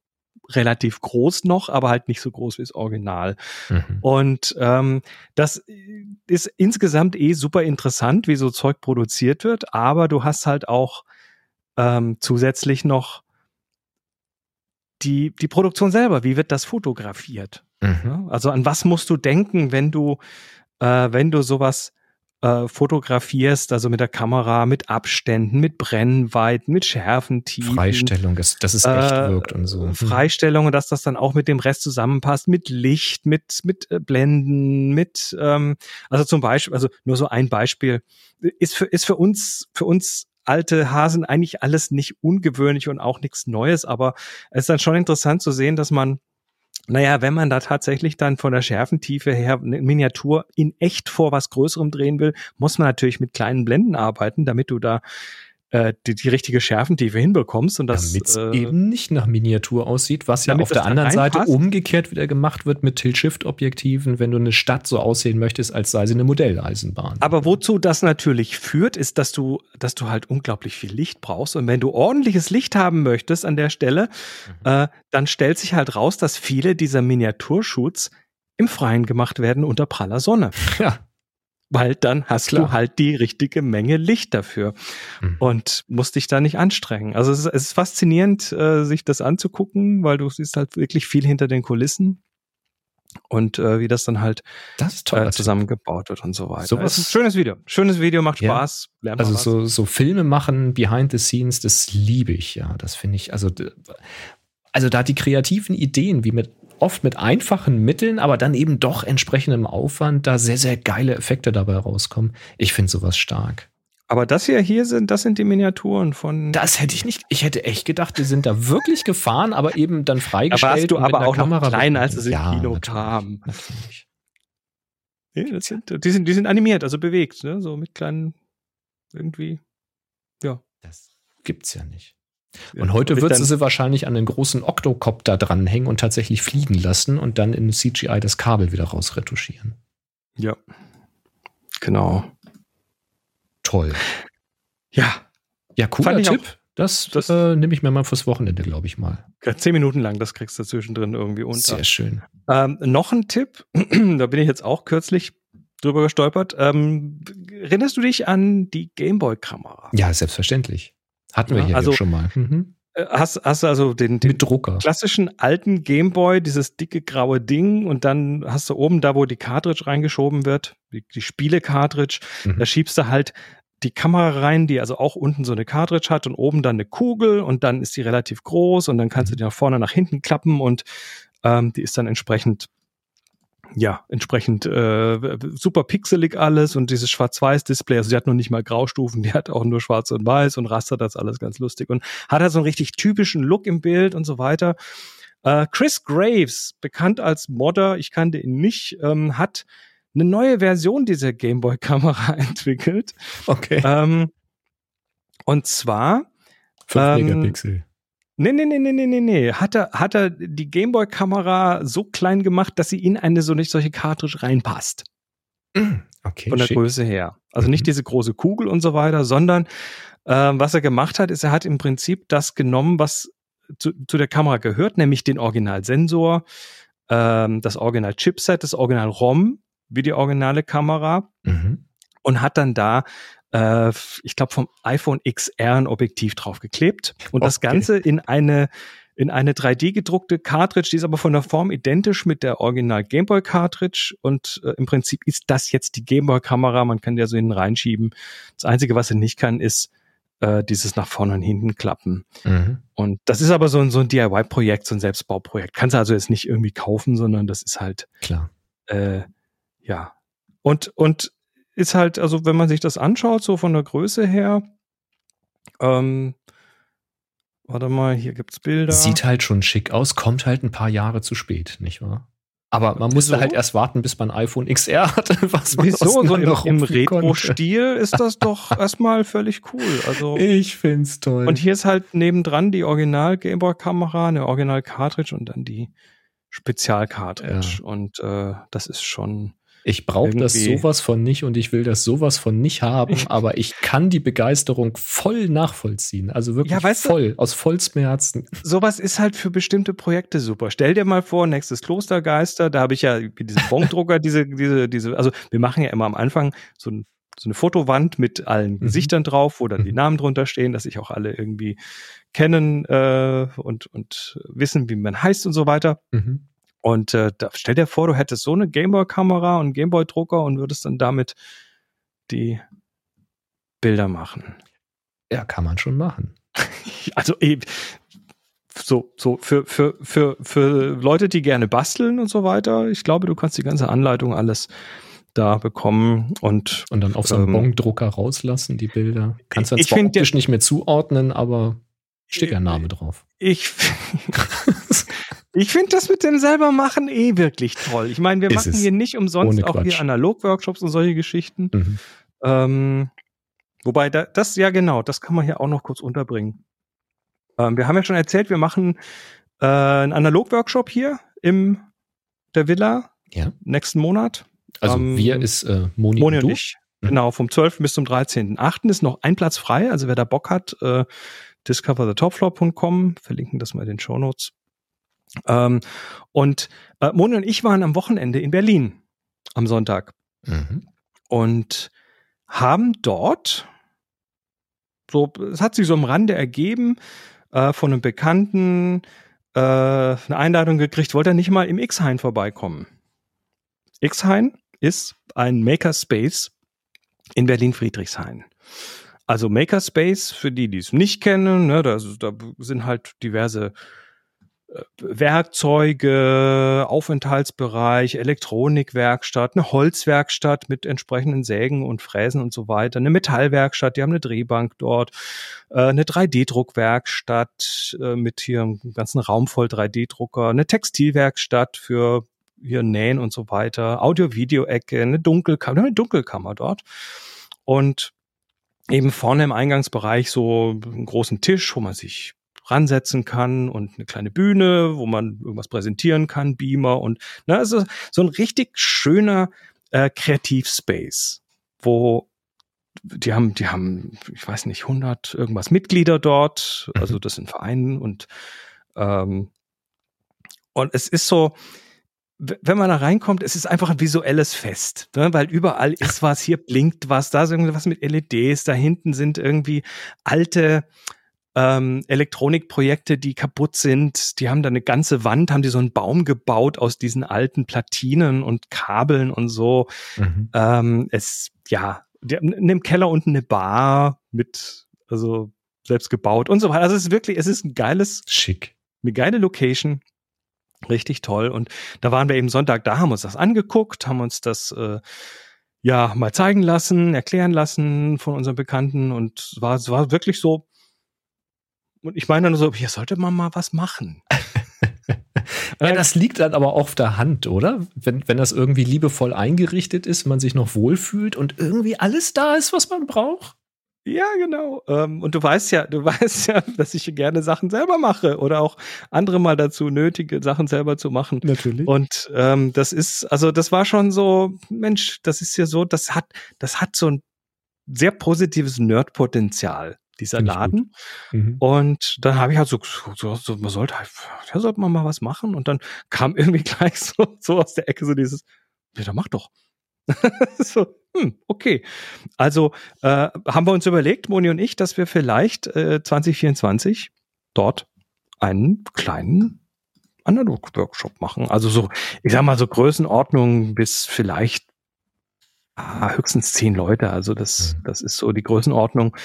relativ groß noch, aber halt nicht so groß wie das Original. Mhm. Und ähm, das ist insgesamt eh super interessant, wie so Zeug produziert wird, aber du hast halt auch ähm, zusätzlich noch die, die Produktion selber. Wie wird das fotografiert? Mhm. Also an was musst du denken, wenn du, äh, wenn du sowas äh, fotografierst, also mit der Kamera, mit Abständen, mit Brennweiten, mit Schärfentiefen. Freistellung, dass, dass es echt äh, wirkt und so. Hm. Freistellung, dass das dann auch mit dem Rest zusammenpasst, mit Licht, mit, mit äh, Blenden, mit, ähm, also zum Beispiel, also nur so ein Beispiel, ist für, ist für uns, für uns alte Hasen eigentlich alles nicht ungewöhnlich und auch nichts Neues, aber es ist dann schon interessant zu sehen, dass man naja, wenn man da tatsächlich dann von der Schärfentiefe her eine Miniatur in echt vor was Größerem drehen will, muss man natürlich mit kleinen Blenden arbeiten, damit du da äh, die, die richtige Schärfentiefe hinbekommst und das damit äh, eben nicht nach Miniatur aussieht, was ja auf der anderen Seite umgekehrt wieder gemacht wird mit Tilt-Shift-Objektiven, wenn du eine Stadt so aussehen möchtest, als sei sie eine Modelleisenbahn. Aber wozu das natürlich führt, ist, dass du, dass du halt unglaublich viel Licht brauchst und wenn du ordentliches Licht haben möchtest an der Stelle, mhm. äh, dann stellt sich halt raus, dass viele dieser Miniaturshoots im Freien gemacht werden unter praller Sonne. Ja weil dann hast Klar. du halt die richtige Menge Licht dafür mhm. und musst dich da nicht anstrengen. Also es ist, es ist faszinierend, äh, sich das anzugucken, weil du siehst halt wirklich viel hinter den Kulissen und äh, wie das dann halt das toll, äh, zusammengebaut wird und so weiter. So was ist ein schönes Video. Schönes Video, macht ja. Spaß. also so, so Filme machen, behind the scenes, das liebe ich, ja. Das finde ich, also, also da die kreativen Ideen, wie mit oft mit einfachen Mitteln, aber dann eben doch entsprechendem Aufwand da sehr, sehr geile Effekte dabei rauskommen. Ich finde sowas stark. Aber das hier hier sind, das sind die Miniaturen von. Das hätte ich nicht. Ich hätte echt gedacht, die sind da wirklich gefahren, aber eben dann freigestellt. Aber hast du aber auch Kamera noch klein, als sie ja, im Kino kamen. Nee, das sind, die sind, die sind animiert, also bewegt, ne? So mit kleinen irgendwie. Ja. Das gibt's ja nicht. Und heute würdest du sie wahrscheinlich an den großen Octocopter dranhängen und tatsächlich fliegen lassen und dann in CGI das Kabel wieder rausretuschieren. Ja. Genau. Toll. Ja. Ja, cooler Tipp. Auch, das, das äh, nehme ich mir mal fürs Wochenende, glaube ich mal. Zehn Minuten lang, das kriegst du zwischendrin irgendwie unter. Sehr schön. Ähm, noch ein Tipp, da bin ich jetzt auch kürzlich drüber gestolpert. Ähm, erinnerst du dich an die Gameboy-Kamera? Ja, selbstverständlich. Hatten wir ja, hier also, schon mal. Mhm. Äh, hast, hast du also den, den klassischen alten Gameboy, dieses dicke graue Ding und dann hast du oben da, wo die Cartridge reingeschoben wird, die, die Spiele-Cartridge, mhm. da schiebst du halt die Kamera rein, die also auch unten so eine Cartridge hat und oben dann eine Kugel und dann ist die relativ groß und dann kannst du mhm. die nach vorne, nach hinten klappen und ähm, die ist dann entsprechend ja, entsprechend äh, super pixelig alles und dieses Schwarz-Weiß-Display, also sie hat noch nicht mal Graustufen, die hat auch nur Schwarz und Weiß und rastert das alles ganz lustig und hat halt so einen richtig typischen Look im Bild und so weiter. Äh, Chris Graves, bekannt als Modder, ich kannte ihn nicht, ähm, hat eine neue Version dieser Gameboy-Kamera entwickelt. Okay. Ähm, und zwar 5 ähm, Megapixel. Nee, nee, nee, nee, nee, nee, nee. Hat er, hat er die Gameboy-Kamera so klein gemacht, dass sie in eine so nicht solche Cartridge reinpasst. Mm, okay. Von der schick. Größe her. Also Mhm. nicht diese große Kugel und so weiter, sondern äh, was er gemacht hat, ist, er hat im Prinzip das genommen, was zu, zu der Kamera gehört, nämlich den Originalsensor, ähm, das Original-Chipset, das Original-ROM, wie die originale Kamera Mhm. und hat dann da, äh, ich glaube, vom iPhone XR ein Objektiv draufgeklebt und das Okay. Ganze in eine in eine 3D gedruckte Cartridge, die ist aber von der Form identisch mit der Original Gameboy Cartridge und äh, im Prinzip ist das jetzt die Gameboy Kamera, man kann die ja so hinten reinschieben. Das einzige, was sie nicht kann, ist äh, dieses nach vorne und hinten klappen. Mhm. Und das ist aber so ein, so ein DIY-Projekt, so ein Selbstbauprojekt. Kannst du also jetzt nicht irgendwie kaufen, sondern das ist halt Klar. äh, ja. Und, und ist halt, also wenn man sich das anschaut, so von der Größe her, ähm, warte mal, hier gibt's Bilder. Sieht halt schon schick aus, kommt halt ein paar Jahre zu spät, nicht wahr? Aber man musste Wieso? halt erst warten, bis man ein iPhone XR hatte, was man Wieso? So im, im. Retro-Stil ist das doch erstmal völlig cool. Also, Ich find's toll. und hier ist halt nebendran die Original Gameboy-Kamera, eine Original-Cartridge und dann die Spezial-Cartridge. Und äh, das ist schon. Ich brauche das sowas von nicht und ich will das sowas von nicht haben, aber ich kann die Begeisterung voll nachvollziehen. Also wirklich Ja, weißt du- voll, aus vollstem Herzen. sowas ist halt für bestimmte Projekte super. Stell dir mal vor, nächstes Klostergeister, da habe ich ja mit diesem Bongdrucker diese, diese, diese, also wir machen ja immer am Anfang so, ein, so eine Fotowand mit allen Mhm. Gesichtern drauf, wo dann die Mhm. Namen drunter stehen, dass sich auch alle irgendwie kennen äh, und, und wissen, wie man heißt und so weiter. Mhm. Und äh, da, stell dir vor, du hättest so eine Gameboy-Kamera und einen Gameboy-Drucker und würdest dann damit die Bilder machen. Ja, kann man schon machen. Also eben so, so für, für, für, für Leute, die gerne basteln und so weiter. Ich glaube, du kannst die ganze Anleitung alles da bekommen und Und dann auf so einem Ähm, Bong-Drucker rauslassen, die Bilder. Kannst dann ich zwar find optisch nicht mehr zuordnen, aber steht ja Name drauf. ich, ich finde das mit dem selber machen eh wirklich toll. Ich meine, wir Ist machen es. hier nicht umsonst Ohne auch Quatsch. hier Analog-Workshops und solche Geschichten. Mhm. Ähm, wobei, da, das, ja genau, das kann man hier auch noch kurz unterbringen. Ähm, wir haben ja schon erzählt, wir machen äh, einen Analog-Workshop hier im der Villa Ja. nächsten Monat. Also Ähm, wir ist äh, Moni, Moni und und ich. Mhm. Genau, vom 12. bis zum 13.8. ist noch ein Platz frei. Also wer da Bock hat, äh, discoverthetopfloor.com, verlinken das mal in den Shownotes. Ähm, und äh, Moni und ich waren am Wochenende in Berlin am Sonntag Mhm. und haben dort, so, es hat sich so am Rande ergeben, äh, von einem Bekannten äh, eine Einladung gekriegt, wollte er nicht mal im X-Hain vorbeikommen. X-Hain ist ein Makerspace in Berlin-Friedrichshain. Also Makerspace, für die, die es nicht kennen, ne, da, da sind halt diverse Werkzeuge, Aufenthaltsbereich, Elektronikwerkstatt, eine Holzwerkstatt mit entsprechenden Sägen und Fräsen und so weiter, eine Metallwerkstatt, die haben eine Drehbank dort, äh, eine 3D-Druckwerkstatt äh, mit hier einem ganzen Raum voll 3D-Drucker, eine Textilwerkstatt für hier Nähen und so weiter, Audio-Video-Ecke, eine Dunkelkammer, eine Dunkelkammer dort und eben vorne im Eingangsbereich so einen großen Tisch, wo man sich ransetzen kann und eine kleine Bühne, wo man irgendwas präsentieren kann, Beamer und na, also so ein richtig schöner äh, Kreativspace, wo die haben, die haben, ich weiß nicht, 100 irgendwas Mitglieder dort, also das sind Vereine und ähm, und es ist so, wenn man da reinkommt, es ist einfach ein visuelles Fest, ne? weil überall ist was, hier blinkt was, da ist irgendwas mit LEDs, da hinten sind irgendwie alte ähm, Elektronikprojekte, die kaputt sind. Die haben da eine ganze Wand, haben die so einen Baum gebaut aus diesen alten Platinen und Kabeln und so. Mhm. Ähm, es, ja, die haben in dem Keller unten eine Bar mit, also selbst gebaut und so weiter. Also es ist wirklich, es ist ein geiles, Schick. eine geile Location. Richtig toll. Und da waren wir eben Sonntag da, haben uns das angeguckt, haben uns das äh, ja mal zeigen lassen, erklären lassen von unseren Bekannten. Und war, es war wirklich so. Und ich meine dann so, hier sollte man mal was machen. Ja, das liegt dann aber auch auf der Hand, oder? Wenn, wenn das irgendwie liebevoll eingerichtet ist, man sich noch wohlfühlt und irgendwie alles da ist, was man braucht. Ja, genau. Ähm, und du weißt ja, du weißt ja, dass ich gerne Sachen selber mache oder auch andere mal dazu nötige, Sachen selber zu machen. Natürlich. Und ähm, das ist, also das war schon so, Mensch, das ist ja so, das hat, das hat so ein sehr positives Nerdpotenzial dieser Laden. Mhm. Und dann habe ich halt so, so, so, man sollte halt, ja, sollte man mal was machen. Und dann kam irgendwie gleich so, so aus der Ecke so dieses, ja, dann mach doch. so, hm, okay. Also äh, haben wir uns überlegt, Moni und ich, dass wir vielleicht äh, 2024 dort einen kleinen Analog-Workshop machen. Also so, ich sag mal so Größenordnung bis vielleicht ah, höchstens zehn Leute. Also das, mhm. das ist so die Größenordnung,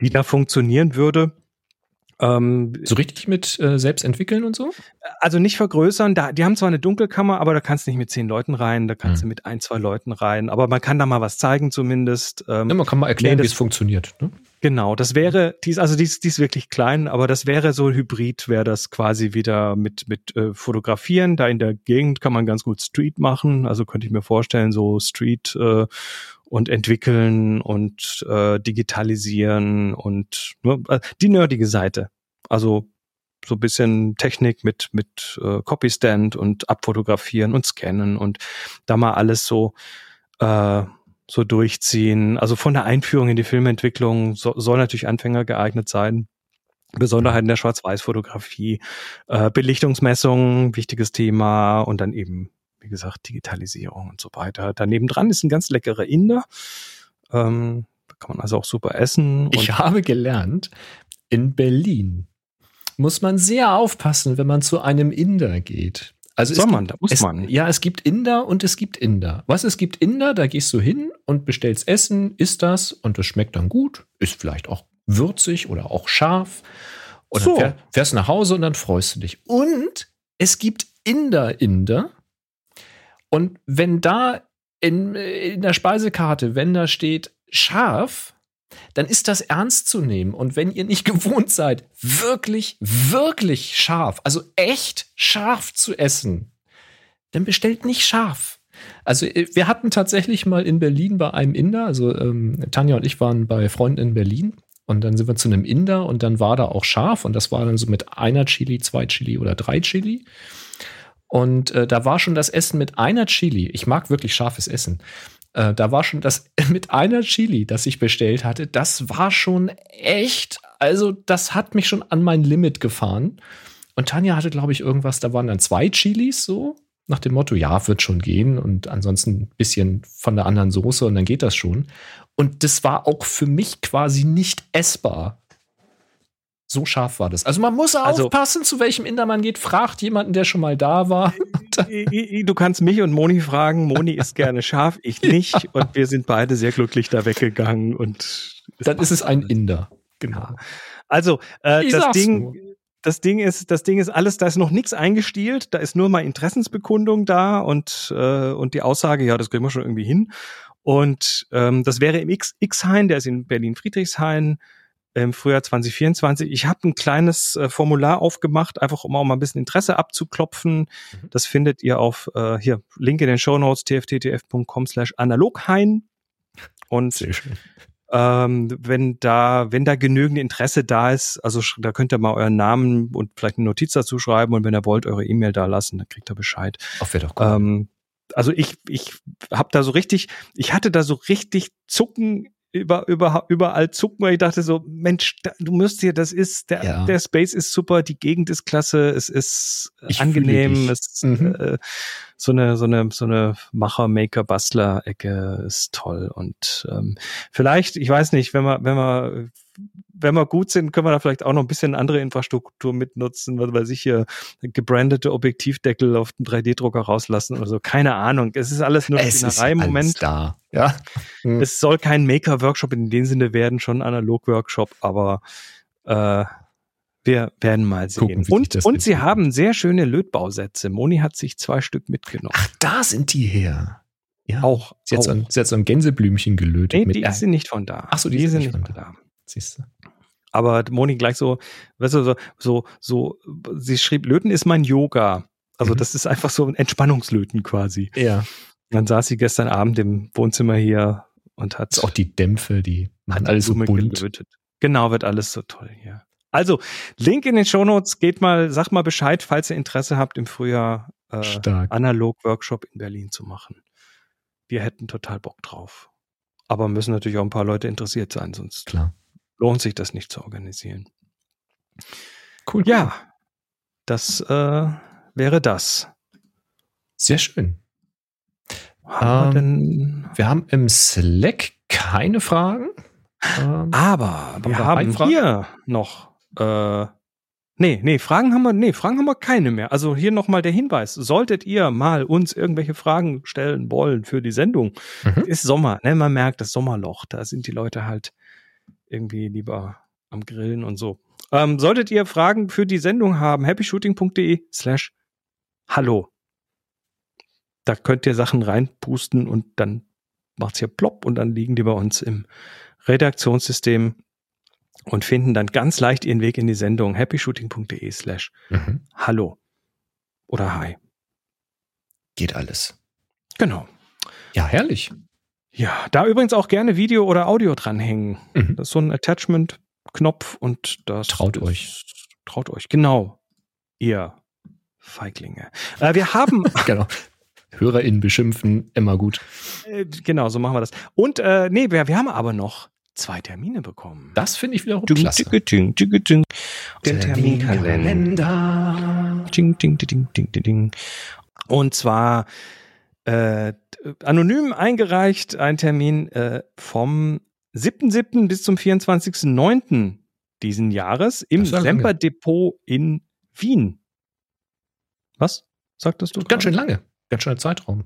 die da funktionieren würde. Ähm, so richtig mit äh, selbst entwickeln und so? Also nicht vergrößern. Da, die haben zwar eine Dunkelkammer, aber da kannst du nicht mit zehn Leuten rein. Da kannst hm. du mit ein, zwei Leuten rein. Aber man kann da mal was zeigen zumindest. Ähm, ja, man kann mal erklären, nee, wie es funktioniert. Ne? Genau, das wäre, die ist, also die ist, die ist wirklich klein, aber das wäre so Hybrid, wäre das quasi wieder mit, mit äh, Fotografieren. Da in der Gegend kann man ganz gut Street machen. Also könnte ich mir vorstellen, so Street äh, und entwickeln und äh, digitalisieren und ne, äh, die nerdige Seite. Also so bisschen Technik mit mit äh, Copystand und abfotografieren und scannen und da mal alles so äh, so durchziehen. Also von der Einführung in die Filmentwicklung so, soll natürlich Anfänger geeignet sein. Besonderheiten der Schwarz-Weiß-Fotografie, äh, Belichtungsmessungen, wichtiges Thema und dann eben wie gesagt, Digitalisierung und so weiter. Daneben dran ist ein ganz leckerer Inder. Ähm, da kann man also auch super essen. Ich habe gelernt, in Berlin muss man sehr aufpassen, wenn man zu einem Inder geht. Also Soll man, gibt, da muss es, man. Ja, es gibt Inder und es gibt Inder. Was es gibt Inder, da gehst du hin und bestellst Essen, isst das und das schmeckt dann gut, ist vielleicht auch würzig oder auch scharf. Und so. dann fährst du nach Hause und dann freust du dich. Und es gibt Inder-Inder, und wenn da in, in der Speisekarte, wenn da steht scharf, dann ist das ernst zu nehmen. Und wenn ihr nicht gewohnt seid, wirklich, wirklich scharf, also echt scharf zu essen, dann bestellt nicht scharf. Also äh, wir hatten tatsächlich mal in Berlin bei einem Inder, also ähm, Tanja und ich waren bei Freunden in Berlin und dann sind wir zu einem Inder und dann war da auch scharf und das war dann so mit einer Chili, zwei Chili oder drei Chili. Und äh, da war schon das Essen mit einer Chili. Ich mag wirklich scharfes Essen. Äh, da war schon das mit einer Chili, das ich bestellt hatte. Das war schon echt. Also, das hat mich schon an mein Limit gefahren. Und Tanja hatte, glaube ich, irgendwas, da waren dann zwei Chilis so. Nach dem Motto, ja, wird schon gehen. Und ansonsten ein bisschen von der anderen Soße und dann geht das schon. Und das war auch für mich quasi nicht essbar. So scharf war das. Also man muss also, aufpassen, zu welchem Inder man geht. Fragt jemanden, der schon mal da war. du kannst mich und Moni fragen. Moni ist gerne scharf, ich nicht. Ja. Und wir sind beide sehr glücklich da weggegangen. Und dann ist es ein Inder. Genau. Also äh, das Ding. Nur. Das Ding ist, das Ding ist alles, da ist noch nichts eingestielt, da ist nur mal Interessensbekundung da und äh, und die Aussage, ja, das kriegen wir schon irgendwie hin. Und ähm, das wäre im X, X-Hain, der ist in Berlin-Friedrichshain im Frühjahr 2024. Ich habe ein kleines äh, Formular aufgemacht, einfach um auch mal ein bisschen Interesse abzuklopfen. Mhm. Das findet ihr auf äh, hier Link in den Show Notes tfttf.com slash analoghain. Und Sehr schön. Ähm, wenn da, wenn da genügend Interesse da ist, also da könnt ihr mal euren Namen und vielleicht eine Notiz dazu schreiben und wenn ihr wollt, eure E-Mail da lassen, dann kriegt ihr Bescheid. Ach, wäre doch cool. Ähm, also ich, ich habe da so richtig, ich hatte da so richtig Zucken über, über, überall zucken, weil ich dachte so, Mensch, da, du musst hier, das ist, der, ja. der Space ist super, die Gegend ist klasse, es ist ich angenehm, es ist mhm. äh, so eine, so eine, so eine Macher, Maker, Bastler-Ecke ist toll. Und ähm, vielleicht, ich weiß nicht, wenn man, wenn man wenn wir gut sind, können wir da vielleicht auch noch ein bisschen andere Infrastruktur mitnutzen, weil sich hier gebrandete Objektivdeckel auf den 3D-Drucker rauslassen oder so. Keine Ahnung. Es ist alles nur Spinnerei im Moment. Da. Ja. Hm. Es soll kein Maker-Workshop in dem Sinne werden, schon Analog-Workshop, aber äh, wir werden mal sehen. Gucken, und und sie haben sehr schöne Lötbausätze. Moni hat sich zwei Stück mitgenommen. Ach, da sind die her. Ja. Auch. Sie hat, auch. So, ein, sie hat so ein Gänseblümchen gelötet. Nee, mit die sind nicht von da. Ach so, die, die sind nicht von da. da. Siehst du. Aber Moni gleich so, weißt du, so, so, so, sie schrieb, Löten ist mein Yoga. Also mhm. das ist einfach so ein Entspannungslöten quasi. Ja. Dann saß sie gestern Abend im Wohnzimmer hier und hat auch die Dämpfe, die machen alles so bunt. Gelötet. Genau, wird alles so toll hier. Also, Link in den Shownotes, geht mal, sag mal Bescheid, falls ihr Interesse habt, im Frühjahr äh, Analog-Workshop in Berlin zu machen. Wir hätten total Bock drauf. Aber müssen natürlich auch ein paar Leute interessiert sein, sonst Klar. Lohnt sich das nicht zu organisieren. Cool. Ja, das äh, wäre das. Sehr schön. Haben ähm, wir, wir, haben im Slack keine Fragen. Ähm, aber wir haben hier noch äh, Nee, nee, Fragen haben wir, nee, Fragen haben wir keine mehr. Also hier nochmal der Hinweis. Solltet ihr mal uns irgendwelche Fragen stellen wollen für die Sendung, mhm. ist Sommer, ne? Man merkt das Sommerloch. Da sind die Leute halt irgendwie lieber am Grillen und so. Ähm, solltet ihr Fragen für die Sendung haben, happyshooting.de slash hallo. Da könnt ihr Sachen reinpusten und dann macht's hier plopp und dann liegen die bei uns im Redaktionssystem und finden dann ganz leicht ihren Weg in die Sendung happyshooting.de slash mhm. hallo oder hi. Geht alles. Genau. Ja, herrlich. Ja, da übrigens auch gerne Video oder Audio dranhängen. Mhm. Das ist so ein Attachment-Knopf und das. Traut ist, euch. Traut euch, genau. Ihr Feiglinge. Äh, wir haben. genau. HörerInnen beschimpfen, immer gut. Äh, genau, so machen wir das. Und äh, nee, wir, wir haben aber noch zwei Termine bekommen. Das finde ich wiederum ding, klasse. Ding, ding, ding, ding. Den Terminkalender. Ding, ding, ding, ding, ding, ding. Und zwar äh, anonym eingereicht ein Termin äh, vom 7.7. bis zum 24.9. diesen Jahres im Semper Depot in Wien. Was sagtest du? Ganz grade? schön lange. Ganz schöner Zeitraum.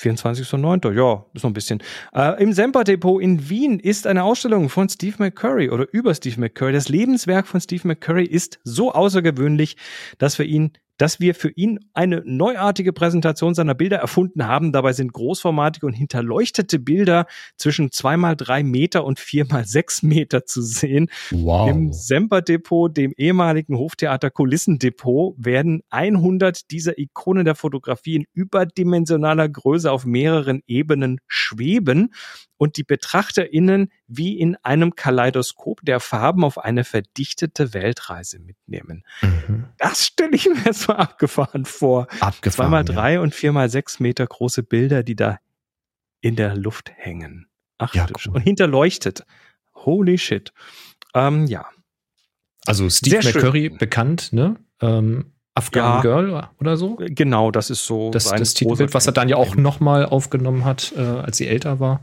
24.09. Ja, ist noch ein bisschen. Äh, Im Semper-Depot in Wien ist eine Ausstellung von Steve McCurry oder über Steve McCurry. Das Lebenswerk von Steve McCurry ist so außergewöhnlich, dass wir ihn dass wir für ihn eine neuartige Präsentation seiner Bilder erfunden haben. Dabei sind großformatige und hinterleuchtete Bilder zwischen zweimal drei Meter und viermal sechs Meter zu sehen. Wow. Im Semper-Depot, dem ehemaligen Hoftheater Kulissendepot, werden 100 dieser Ikonen der Fotografie in überdimensionaler Größe auf mehreren Ebenen schweben und die BetrachterInnen wie in einem Kaleidoskop der Farben auf eine verdichtete Weltreise mitnehmen. Mhm. Das stelle ich mir so abgefahren vor. Abgefahren. Zweimal drei ja. und viermal sechs Meter große Bilder, die da in der Luft hängen. Ach, ja, cool. und hinterleuchtet. Holy shit. Ähm, ja. Also Steve Sehr McCurry schön. bekannt, ne? Ähm, Afghan ja, Girl oder so. Genau, das ist so das, das Titelbild, was er dann ja auch nochmal aufgenommen hat, äh, als sie älter war.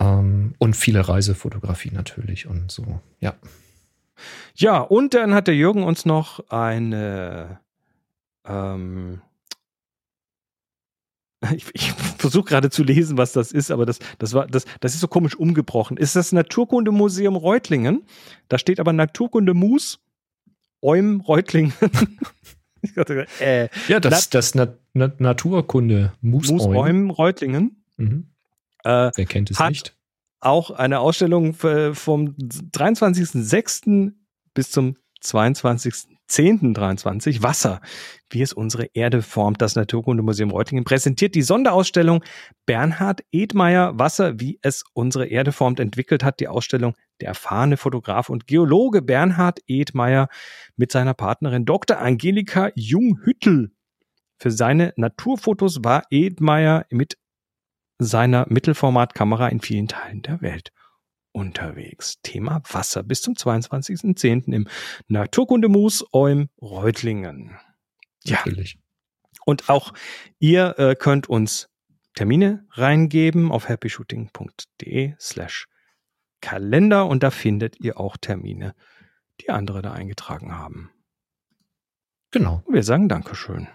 Ähm, und viele Reisefotografie natürlich und so, ja. Ja, und dann hat der Jürgen uns noch eine ähm, ich, ich versuche gerade zu lesen, was das ist, aber das, das, war, das, das ist so komisch umgebrochen. Ist das Naturkundemuseum Reutlingen? Da steht aber Naturkunde Mus, Eum Reutlingen. äh, ja, das, das Na Na Naturkunde Mus, Mus Eum Reutlingen. Mhm. Äh, Wer kennt es nicht? Auch eine Ausstellung vom 23.06. bis zum 22.10.23 Wasser, wie es unsere Erde formt. Das Naturkundemuseum Reutlingen präsentiert die Sonderausstellung Bernhard Edmeier Wasser, wie es unsere Erde formt. Entwickelt hat die Ausstellung der erfahrene Fotograf und Geologe Bernhard Edmeier mit seiner Partnerin Dr. Angelika Junghüttel. Für seine Naturfotos war Edmeier mit seiner Mittelformatkamera in vielen Teilen der Welt unterwegs. Thema Wasser bis zum 22.10. im Naturkundemus Eum Reutlingen. Ja. Natürlich. Und auch ihr äh, könnt uns Termine reingeben auf happyshooting.de slash Kalender und da findet ihr auch Termine, die andere da eingetragen haben. Genau. Wir sagen Dankeschön.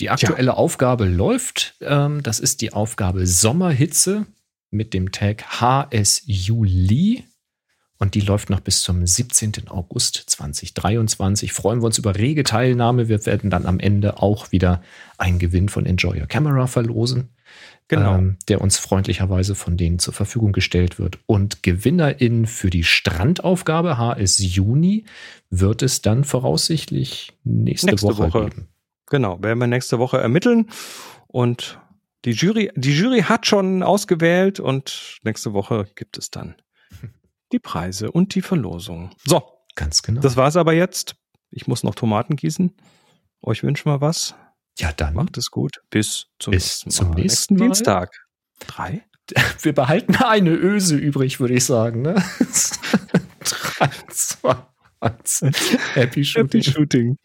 Die aktuelle ja. Aufgabe läuft. Ähm, das ist die Aufgabe Sommerhitze mit dem Tag HS Juli. Und die läuft noch bis zum 17. August 2023. Freuen wir uns über rege Teilnahme. Wir werden dann am Ende auch wieder einen Gewinn von Enjoy Your Camera verlosen. Genau. Ähm, der uns freundlicherweise von denen zur Verfügung gestellt wird. Und GewinnerInnen für die Strandaufgabe HS Juni wird es dann voraussichtlich nächste, nächste Woche, Woche geben. Genau, werden wir nächste Woche ermitteln und Die Jury, die Jury hat schon ausgewählt und nächste Woche gibt es dann die Preise und die Verlosung. So. Ganz genau. Das war's aber jetzt. Ich muss noch Tomaten gießen. Euch wünschen wir was. Ja, dann. Macht es gut. Bis zum, Bis nächsten, zum Mal. nächsten Mal. Dienstag. Drei? Wir behalten eine Öse übrig, würde ich sagen. Ne? Drei, zwei, eins. Happy Shooting. Happy Shooting.